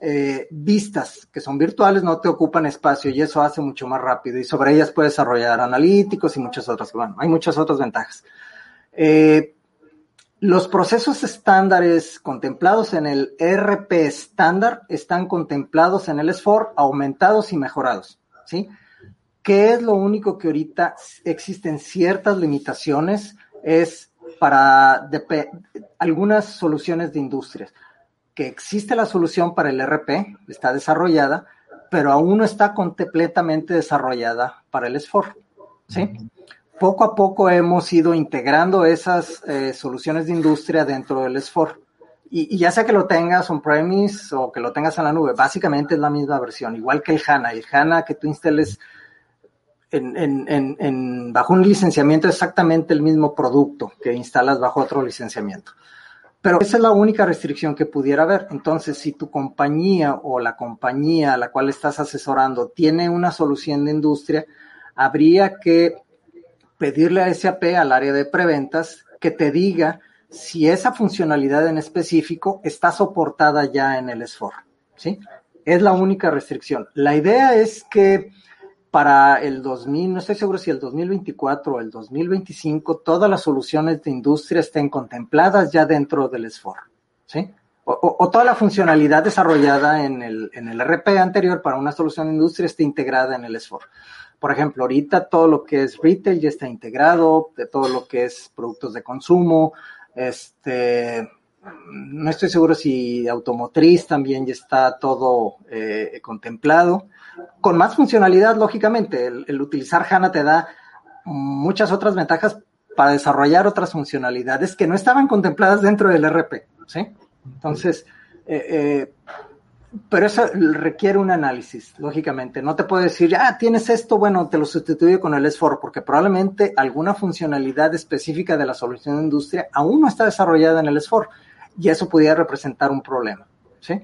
eh, vistas que son virtuales, no te ocupan espacio y eso hace mucho más rápido y sobre ellas puedes desarrollar analíticos y muchas otras. Bueno, hay muchas otras ventajas. Eh, los procesos estándares contemplados en el ERP estándar están contemplados en el S4, aumentados y mejorados, ¿sí? ¿Qué es lo único que ahorita existen ciertas limitaciones? Es para algunas soluciones de industrias, que existe la solución para el ERP, está desarrollada, pero aún no está completamente desarrollada para el S4, ¿sí? poco a poco hemos ido integrando esas eh, soluciones de industria dentro del S4. Y, ya sea que lo tengas on-premise o que lo tengas en la nube, básicamente es la misma versión, igual que el HANA. El HANA que tú instales en, bajo un licenciamiento exactamente el mismo producto que instalas bajo otro licenciamiento. Pero esa es la única restricción que pudiera haber. Entonces, si tu compañía o la compañía a la cual estás asesorando tiene una solución de industria, habría que pedirle a SAP, al área de preventas, que te diga si esa funcionalidad en específico está soportada ya en el SFOR. ¿sí? Es la única restricción. La idea es que para el 2000, no estoy seguro si el 2024 o el 2025, todas las soluciones de industria estén contempladas ya dentro del SFOR, ¿sí? O, toda la funcionalidad desarrollada en el, en el RP anterior para una solución de industria esté integrada en el SFOR. Por ejemplo, ahorita todo lo que es retail ya está integrado, de todo lo que es productos de consumo, este, no estoy seguro si automotriz también ya está todo eh, contemplado. Con más funcionalidad, lógicamente, el, utilizar HANA te da muchas otras ventajas para desarrollar otras funcionalidades que no estaban contempladas dentro del RP, ¿sí? Entonces, eh, eh, pero eso requiere un análisis, lógicamente. No te puedo decir, ah, tienes esto, bueno, te lo sustituyo con el S4, porque probablemente alguna funcionalidad específica de la solución de industria aún no está desarrollada en el S4 y eso pudiera representar un problema, ¿sí?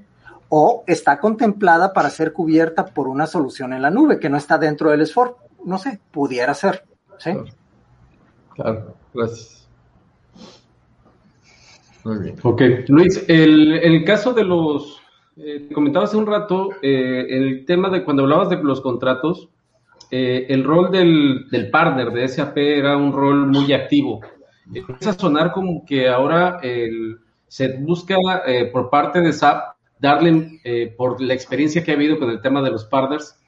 O está contemplada para ser cubierta por una solución en la nube que no está dentro del S4. No sé, pudiera ser, ¿sí? Claro, gracias. Muy bien. Ok, Luis, el, el caso de los, eh, te comentaba hace un rato, eh, el tema de cuando hablabas de los contratos, eh, el rol del, del, partner de SAP era un rol muy activo. Empieza a sonar como que ahora el, se busca eh, por parte de SAP darle, eh, por la experiencia que ha habido con el tema de los partners,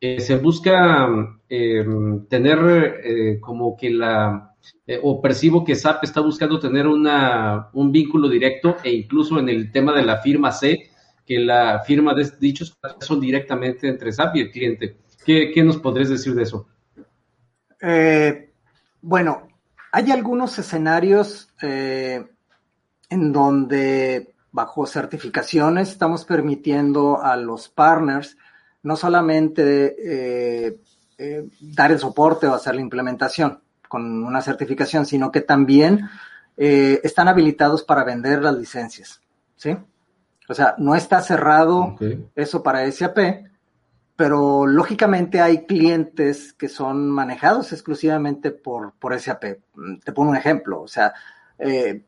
eh, se busca tener como que la, o percibo que SAP está buscando tener una, un vínculo directo e incluso en el tema de la firma C, que la firma de dichos son directamente entre SAP y el cliente. ¿Qué, qué nos podrías decir de eso? bueno, hay algunos escenarios en donde bajo certificaciones estamos permitiendo a los partners no solamente eh, eh, dar el soporte o hacer la implementación con una certificación, sino que también eh, están habilitados para vender las licencias, ¿sí? O sea, no está cerrado eso para SAP, pero lógicamente hay clientes que son manejados exclusivamente por, por SAP. Te pongo un ejemplo, o sea, Mm,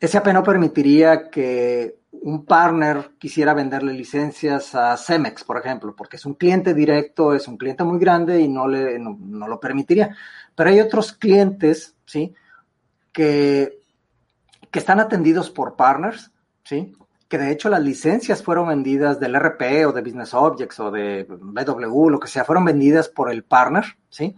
SAP no permitiría que un partner quisiera venderle licencias a Cemex, por ejemplo, porque es un cliente directo, es un cliente muy grande y no, le, no, lo permitiría. Pero hay otros clientes, ¿sí? Que, que están atendidos por partners, ¿sí? Que de hecho las licencias fueron vendidas del RP o de Business Objects o de BW, lo que sea, fueron vendidas por el partner, ¿sí?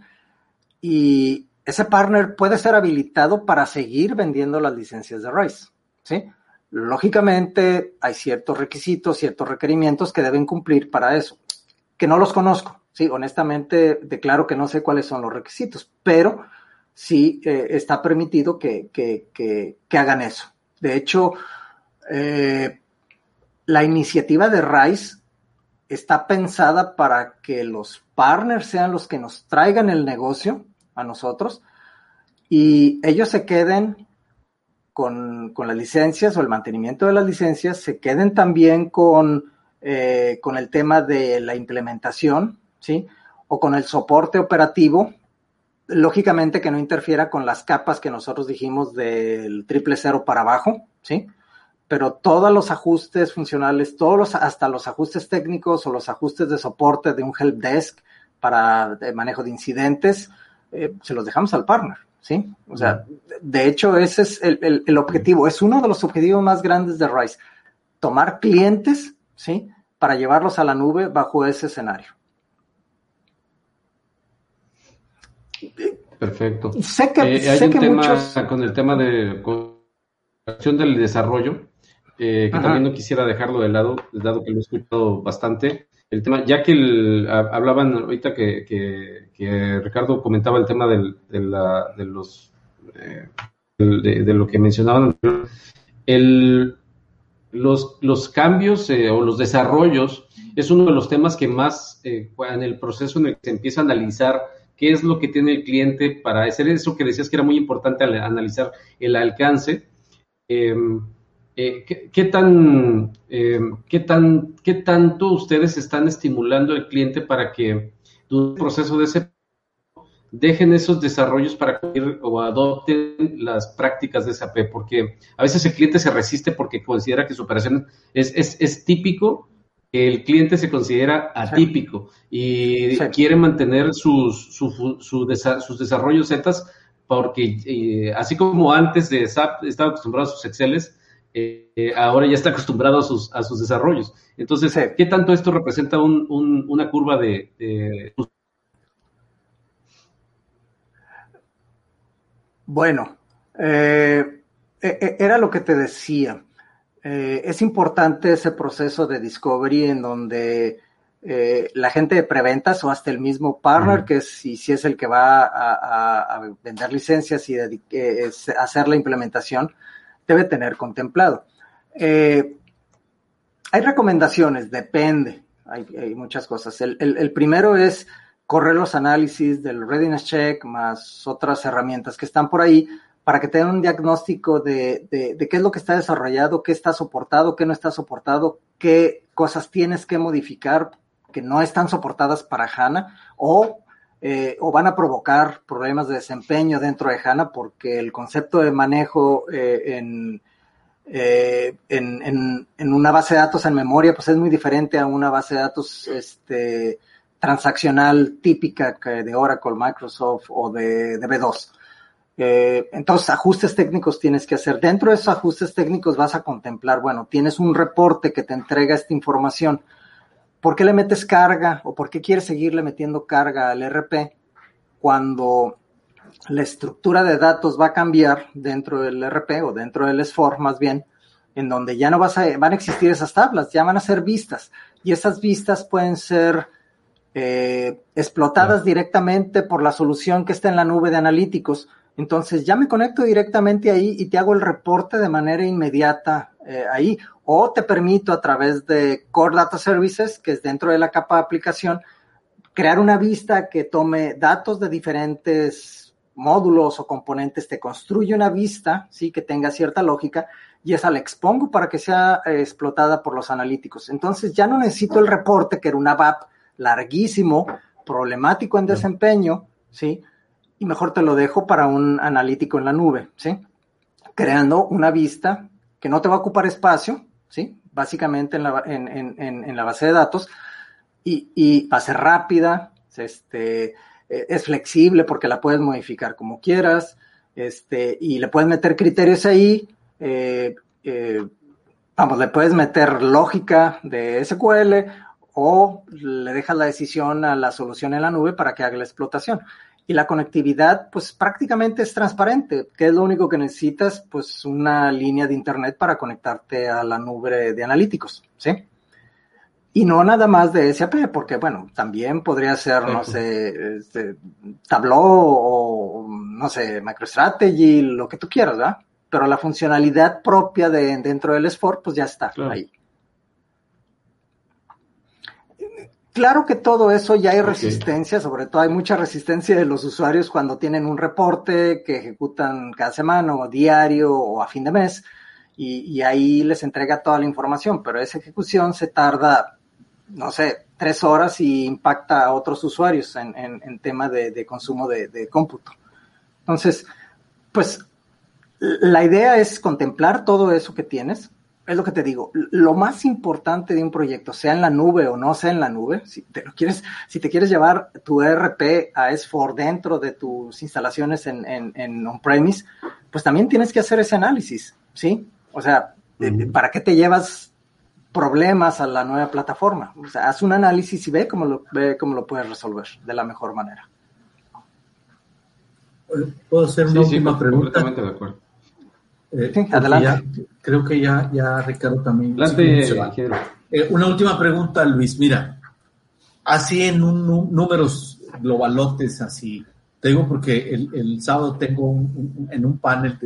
Y, ese partner puede ser habilitado para seguir vendiendo las licencias de RISE, ¿sí? Lógicamente hay ciertos requisitos, ciertos requerimientos que deben cumplir para eso, que no los conozco, ¿sí? Honestamente declaro que no sé cuáles son los requisitos, pero sí eh, está permitido que, hagan eso. De hecho, eh, la iniciativa de RISE está pensada para que los partners sean los que nos traigan el negocio, a nosotros y ellos se queden con, las licencias o el mantenimiento de las licencias, se queden también con, eh, con el tema de la implementación, ¿sí? O con el soporte operativo, lógicamente que no interfiera con las capas que nosotros dijimos del triple cero para abajo, ¿sí? Pero todos los ajustes funcionales, todos los, hasta los ajustes técnicos o los ajustes de soporte de un help desk para manejo de incidentes, eh, se los dejamos al partner, ¿sí? O sea, de hecho, ese es el, objetivo, es uno de los objetivos más grandes de RISE, tomar clientes, ¿sí? Para llevarlos a la nube bajo ese escenario. Perfecto. Sé que, eh, hay un tema con el tema de acción del desarrollo, eh, que también no quisiera dejarlo de lado, dado que lo he escuchado bastante el tema, ya que hablaban ahorita que, Ricardo comentaba el tema de, la, de, los eh, de, lo que mencionaban, el, los, los cambios eh, o los desarrollos es uno de los temas que más eh, en el proceso en el que se empieza a analizar qué es lo que tiene el cliente para hacer eso que decías que era muy importante analizar el alcance em, eh, ¿qué, tan, em, qué, tan, ¿qué tanto ustedes están estimulando al cliente para que durante el proceso de ese dejen esos desarrollos para ir o adopten las prácticas de SAP, porque a veces el cliente se resiste porque considera que su operación es, es, es típico, el cliente se considera atípico y quiere mantener sus, su, sus desarrollos zetas porque eh, así como antes de SAP estaba acostumbrado a sus Exceles, eh, ahora ya está acostumbrado a sus, a sus desarrollos. Entonces, ¿qué tanto esto representa un, una curva de, de Bueno, eh, e, e, era lo que te decía. Eh, es importante ese proceso de discovery en donde eh, la gente de preventas o hasta el mismo partner, que es, si, si es el que va a, vender licencias y hacer la implementación, debe tener contemplado. hay recomendaciones, depende, hay, muchas cosas. el primero es correr los análisis del readiness check más otras herramientas que están por ahí para que tengan un diagnóstico de, de, qué es lo que está desarrollado, qué está soportado, qué no está soportado, qué cosas tienes que modificar que no están soportadas para HANA o, eh, o van a provocar problemas de desempeño dentro de HANA porque el concepto de manejo eh, en, eh, en, en, en, una base de datos en memoria pues es muy diferente a una base de datos este, transaccional típica de Oracle, Microsoft o de, de B2. Eh, entonces, ajustes técnicos tienes que hacer. Dentro de esos ajustes técnicos vas a contemplar, bueno, tienes un reporte que te entrega esta información. ¿Por qué le metes carga o por qué quieres seguirle metiendo carga al RP cuando la estructura de datos va a cambiar dentro del RP o dentro del S4 más bien, en donde ya no vas a, van a existir esas tablas, ya van a ser vistas y esas vistas pueden ser eh, explotadas directamente por la solución que está en la nube de analíticos. Entonces ya me conecto directamente ahí y te hago el reporte de manera inmediata eh, ahí. O te permito a través de Core Data Services, que es dentro de la capa de aplicación, crear una vista que tome datos de diferentes módulos o componentes, te construye una vista, sí, que tenga cierta lógica y esa la expongo para que sea eh, explotada por los analíticos. Entonces ya no necesito el reporte, que era una VAP, larguísimo, problemático en desempeño, ¿sí? Y mejor te lo dejo para un analítico en la nube, ¿sí? Creando una vista que no te va a ocupar espacio, ¿sí? Básicamente en la, en, en, en la base de datos y, y, va a ser rápida, este, eh, es flexible porque la puedes modificar como quieras, este, y le puedes meter criterios ahí, eh, eh, vamos, le puedes meter lógica de SQL o le dejas la decisión a la solución en la nube para que haga la explotación. Y la conectividad, pues prácticamente es transparente. ¿Qué es lo único que necesitas? Pues una línea de internet para conectarte a la nube de analíticos, ¿sí? Y no nada más de SAP, porque bueno, también podría ser, no sé, este, Tableau o, no sé, MicroStrategy, lo que tú quieras, ¿verdad? Pero la funcionalidad propia de dentro del S4, pues ya está ahí. Claro que todo eso ya hay resistencia, sobre todo hay mucha resistencia de los usuarios cuando tienen un reporte que ejecutan cada semana o diario o a fin de mes y, ahí les entrega toda la información, pero esa ejecución se tarda, no sé, tres horas y impacta a otros usuarios en, en, tema de, consumo de, de cómputo. Entonces, pues la idea es contemplar todo eso que tienes, es lo que te digo, lo más importante de un proyecto, sea en la nube o no sea en la nube, si te lo quieres, si te quieres llevar tu ERP a S4 dentro de tus instalaciones en, en, on-premise, pues también tienes que hacer ese análisis, ¿sí? O sea, ¿para qué te llevas problemas a la nueva plataforma? O sea, haz un análisis y ve cómo lo, ve cómo lo puedes resolver de la mejor manera. ¿Puedo hacer una última pregunta? Completamente de acuerdo. Eh, creo que ya, ya Ricardo también. Eh, una última pregunta, Luis. Mira, así en un, números globalotes, así. Te digo porque el, sábado tengo en un panel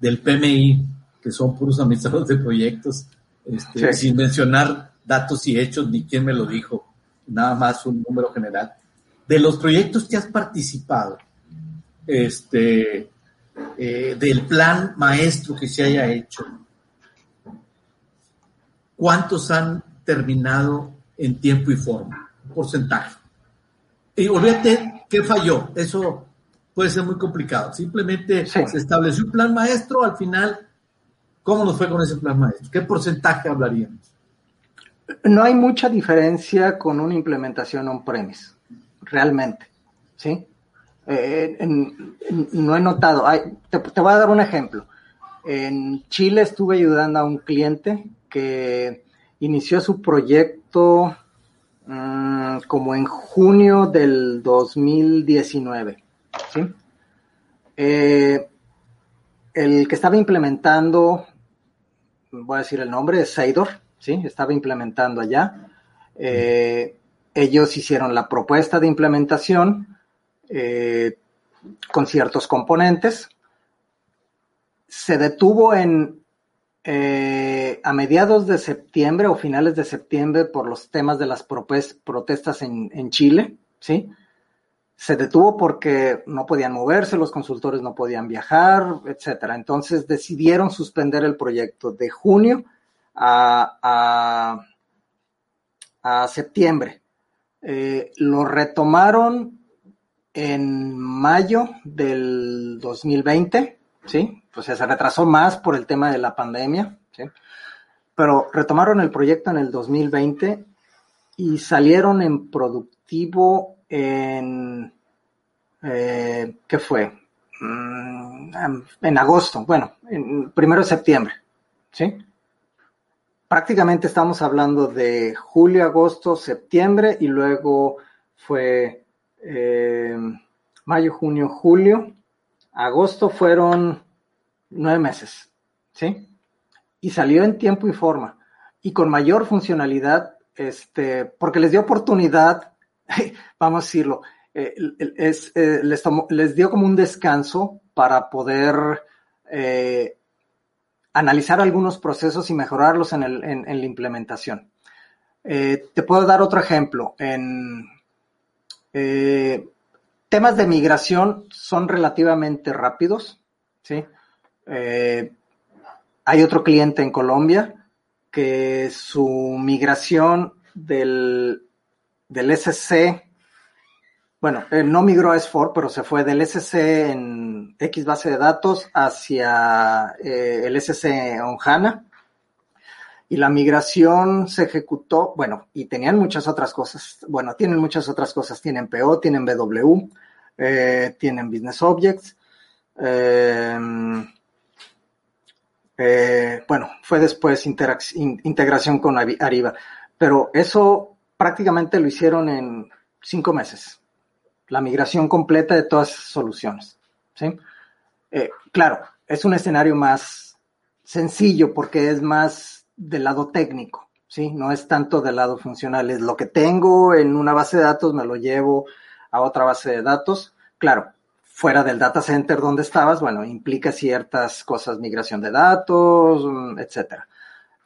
del, PMI, que son puros administradores de proyectos, este, sin mencionar datos y hechos ni quién me lo dijo, nada más un número general. De los proyectos que has participado, este, eh, del plan maestro que se haya hecho, ¿cuántos han terminado en tiempo y forma? Porcentaje. Y olvídate qué falló. Eso puede ser muy complicado. Simplemente se estableció un plan maestro, al final, ¿cómo nos fue con ese plan maestro? ¿Qué porcentaje hablaríamos? No hay mucha diferencia con una implementación on-premise, realmente. ¿Sí? Eh, no he notado. te, voy a dar un ejemplo. En Chile estuve ayudando a un cliente que inició su proyecto mm, como en junio del 2019. ¿sí? Eh, el que estaba implementando, voy a decir el nombre, es Seidor, ¿sí? Estaba implementando allá. Eh, ellos hicieron la propuesta de implementación eh, con ciertos componentes. Se detuvo en eh, a mediados de septiembre o finales de septiembre por los temas de las protestas en, Chile, ¿sí? Se detuvo porque no podían moverse, los consultores no podían viajar, etcétera. Entonces decidieron suspender el proyecto de junio a septiembre. Eh, lo retomaron en mayo del 2020, ¿sí? Pues se retrasó más por el tema de la pandemia, ¿sí? Pero retomaron el proyecto en el 2020 y salieron en productivo en, eh, ¿qué fue? Mm, en agosto, bueno, en primero de septiembre, ¿sí? Prácticamente estamos hablando de julio, agosto, septiembre y luego fue eh, mayo, junio, julio, agosto fueron nueve meses, ¿sí? Y salió en tiempo y forma y con mayor funcionalidad, este, porque les dio oportunidad, (laughs) vamos a decirlo, eh, eh, les, dio como un descanso para poder analizar algunos procesos y mejorarlos en, en la implementación. te puedo dar otro ejemplo. En, eh, temas de migración son relativamente rápidos, ¿sí? Eh, hay otro cliente en Colombia que su migración del, del SC, bueno, eh, no migró a S4, pero se fue del SC en X base de datos hacia el SC on HANA y la migración se ejecutó, bueno, y tenían muchas otras cosas, bueno, tienen muchas otras cosas, tienen PO, tienen BW, eh, tienen Business Objects, em, eh, bueno, fue después integración con Ariba, pero eso prácticamente lo hicieron en cinco meses, la migración completa de todas esas soluciones, ¿sí? Eh, claro, es un escenario más sencillo porque es más del lado técnico, ¿sí? No es tanto del lado funcional, es lo que tengo en una base de datos, me lo llevo a otra base de datos. Claro, fuera del data center donde estabas, bueno, implica ciertas cosas, migración de datos, mm, etcétera.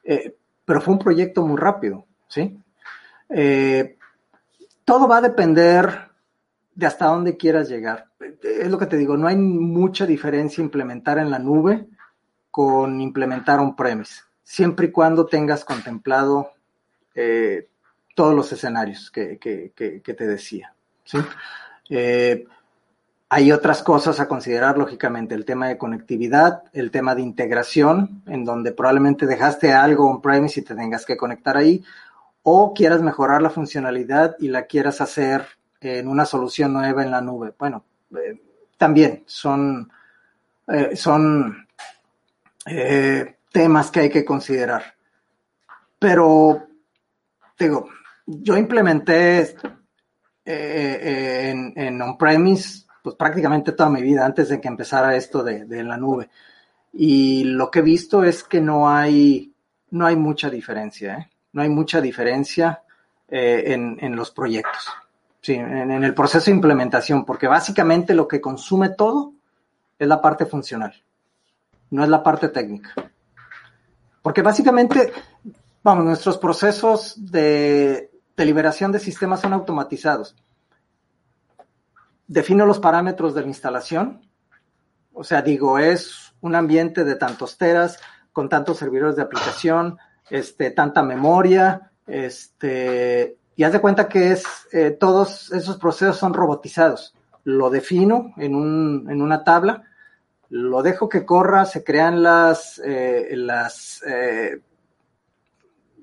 Eh, pero fue un proyecto muy rápido, ¿sí? Eh, todo va a depender de hasta dónde quieras llegar. Es lo que te digo, no hay mucha diferencia implementar en la nube con implementar un premise siempre y cuando tengas contemplado eh, todos los escenarios que, te decía. Eh, hay otras cosas a considerar, lógicamente, el tema de conectividad, el tema de integración, en donde probablemente dejaste algo on-premise y te tengas que conectar ahí, o quieras mejorar la funcionalidad y la quieras hacer en una solución nueva en la nube. Bueno, eh, también son, son temas que hay que considerar. Pero, digo, yo implementé eh, eh, en, en on-premise pues prácticamente toda mi vida antes de que empezara esto de, la nube. Y lo que he visto es que no hay, no hay mucha diferencia, ¿eh? no hay mucha diferencia en, los proyectos, sí, en, en el proceso de implementación, porque básicamente lo que consume todo es la parte funcional, no es la parte técnica. Porque básicamente, vamos, nuestros procesos de, liberación de sistemas son automatizados. Defino los parámetros de la instalación, O sea, digo, es un ambiente de tantos teras, con tantos servidores de aplicación, este, tanta memoria, este, y haz de cuenta que es, eh, todos esos procesos son robotizados. Lo defino en, un, en una tabla, lo dejo que corra, se crean las, eh, eh,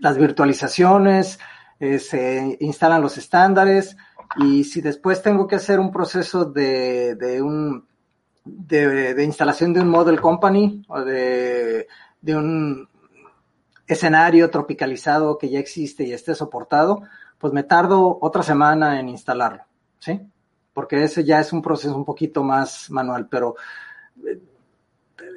las virtualizaciones, se instalan los estándares, y si después tengo que hacer un proceso de, de un de, instalación de un model company o de, de, un escenario tropicalizado que ya existe y esté soportado, pues me tardo otra semana en instalarlo, ¿sí? Porque ese ya es un proceso un poquito más manual, pero eh,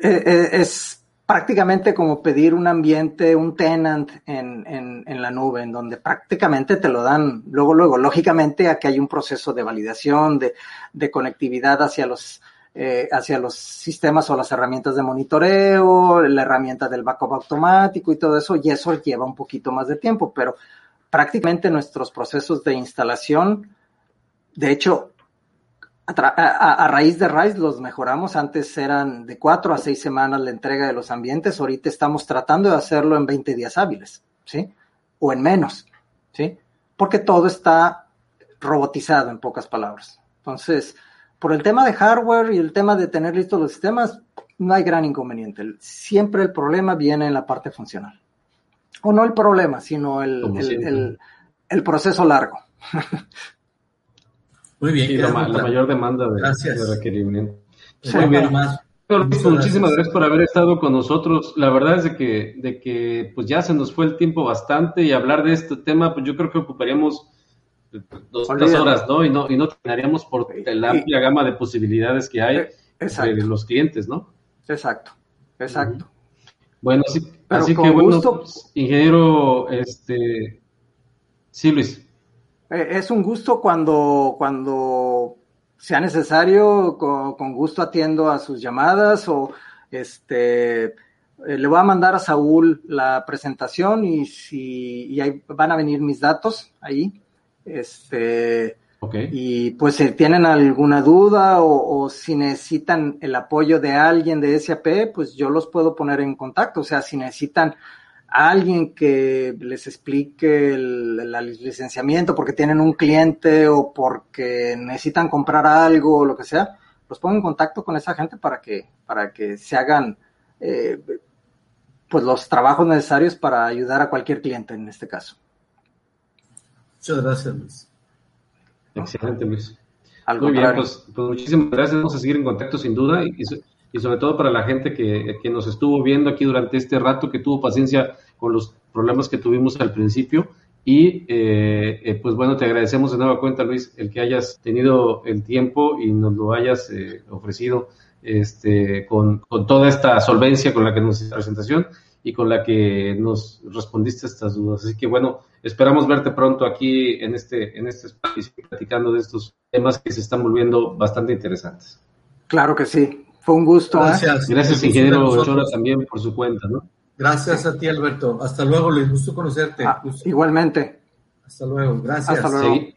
eh, es prácticamente como pedir un ambiente, un tenant en, en, en, la nube, en donde prácticamente te lo dan luego, luego. Lógicamente aquí hay un proceso de validación, de, de conectividad hacia los, eh, hacia los sistemas o las herramientas de monitoreo, la herramienta del backup automático y todo eso, y eso lleva un poquito más de tiempo, pero prácticamente nuestros procesos de instalación, de hecho, a, raíz de RISE los mejoramos. Antes eran de cuatro a seis semanas la entrega de los ambientes. Ahorita estamos tratando de hacerlo en 20 días hábiles, ¿sí? O en menos, ¿sí? Porque todo está robotizado, en pocas palabras. Entonces, por el tema de hardware y el tema de tener listos los sistemas, no hay gran inconveniente. Siempre el problema viene en la parte funcional. O no el problema, sino el, el, el proceso largo. (laughs) Muy bien. la, mayor demanda de, requerimiento. Muy bien. muchísimas gracias por haber estado con nosotros. La verdad es de que, de que pues ya se nos fue el tiempo bastante y hablar de este tema, pues yo creo que ocuparíamos dos, horas, ¿no? Y no, y no terminaríamos por la amplia gama de posibilidades que hay eh, de los clientes, ¿no? Exacto, exacto. Bueno, así, así que bueno, pues, ingeniero, este, sí, Luis. Eh, es un gusto cuando, cuando sea necesario, con, gusto atiendo a sus llamadas o este eh, le voy a mandar a Saúl la presentación y si y ahí van a venir mis datos ahí. Este y pues si tienen alguna duda o, o, si necesitan el apoyo de alguien de SAP, pues yo los puedo poner en contacto. O sea, si necesitan alguien que les explique el, licenciamiento porque tienen un cliente o porque necesitan comprar algo o lo que sea, los pongo en contacto con esa gente para que, para que se hagan eh, pues los trabajos necesarios para ayudar a cualquier cliente en este caso. Muchas gracias, Luis. Excelente, Luis. Muy bien, pues, pues, muchísimas gracias. Vamos a seguir en contacto sin duda y, y sobre todo para la gente que, que, nos estuvo viendo aquí durante este rato, que tuvo paciencia con los problemas que tuvimos al principio. Y eh, eh, pues bueno, te agradecemos de nueva cuenta, Luis, el que hayas tenido el tiempo y nos lo hayas eh, ofrecido este, con, con, toda esta solvencia con la que nos hiciste presentación y con la que nos respondiste estas dudas. Así que bueno, esperamos verte pronto aquí en este, en este espacio platicando de estos temas que se están volviendo bastante interesantes. Claro que sí. Fue un gusto. ¿eh? Gracias. Gracias, ingeniero Ochoa, también por su cuenta, ¿no? Gracias a ti, Alberto. Hasta luego, Luis. Gusto conocerte. Ah, igualmente. Hasta luego. Gracias. Hasta luego.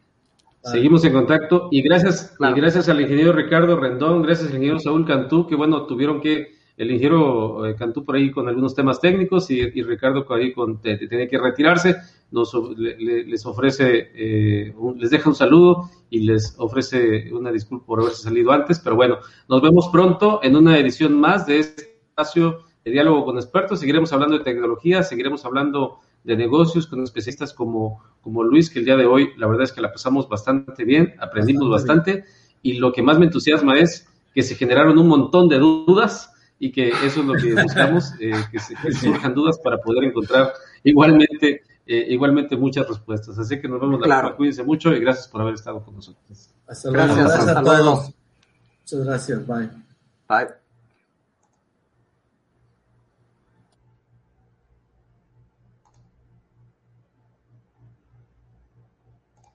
Seguimos en contacto y gracias, y gracias al ingeniero Ricardo Rendón, gracias al ingeniero Saúl Cantú, que bueno, tuvieron que, el ingeniero eh, Cantú por ahí con algunos temas técnicos y, Ricardo por ahí con, tenía que retirarse, nos, les ofrece, eh, les deja un saludo y les ofrece una disculpa por haberse salido antes, pero bueno, nos vemos pronto en una edición más de este espacio de diálogo con expertos, seguiremos hablando de tecnología, seguiremos hablando de negocios con especialistas como, como Luis, que el día de hoy la verdad es que la pasamos bastante bien, aprendimos bastante, y lo que más me entusiasma es que se generaron un montón de dudas y que eso es lo que (laughs) buscamos, eh, que, se, surjan dudas para poder encontrar igualmente eh, igualmente muchas respuestas. Así que nos vemos la próxima. Cuídense mucho y gracias por haber estado con nosotros. Hasta luego. Gracias, a todos. Muchas gracias. Bye. Bye.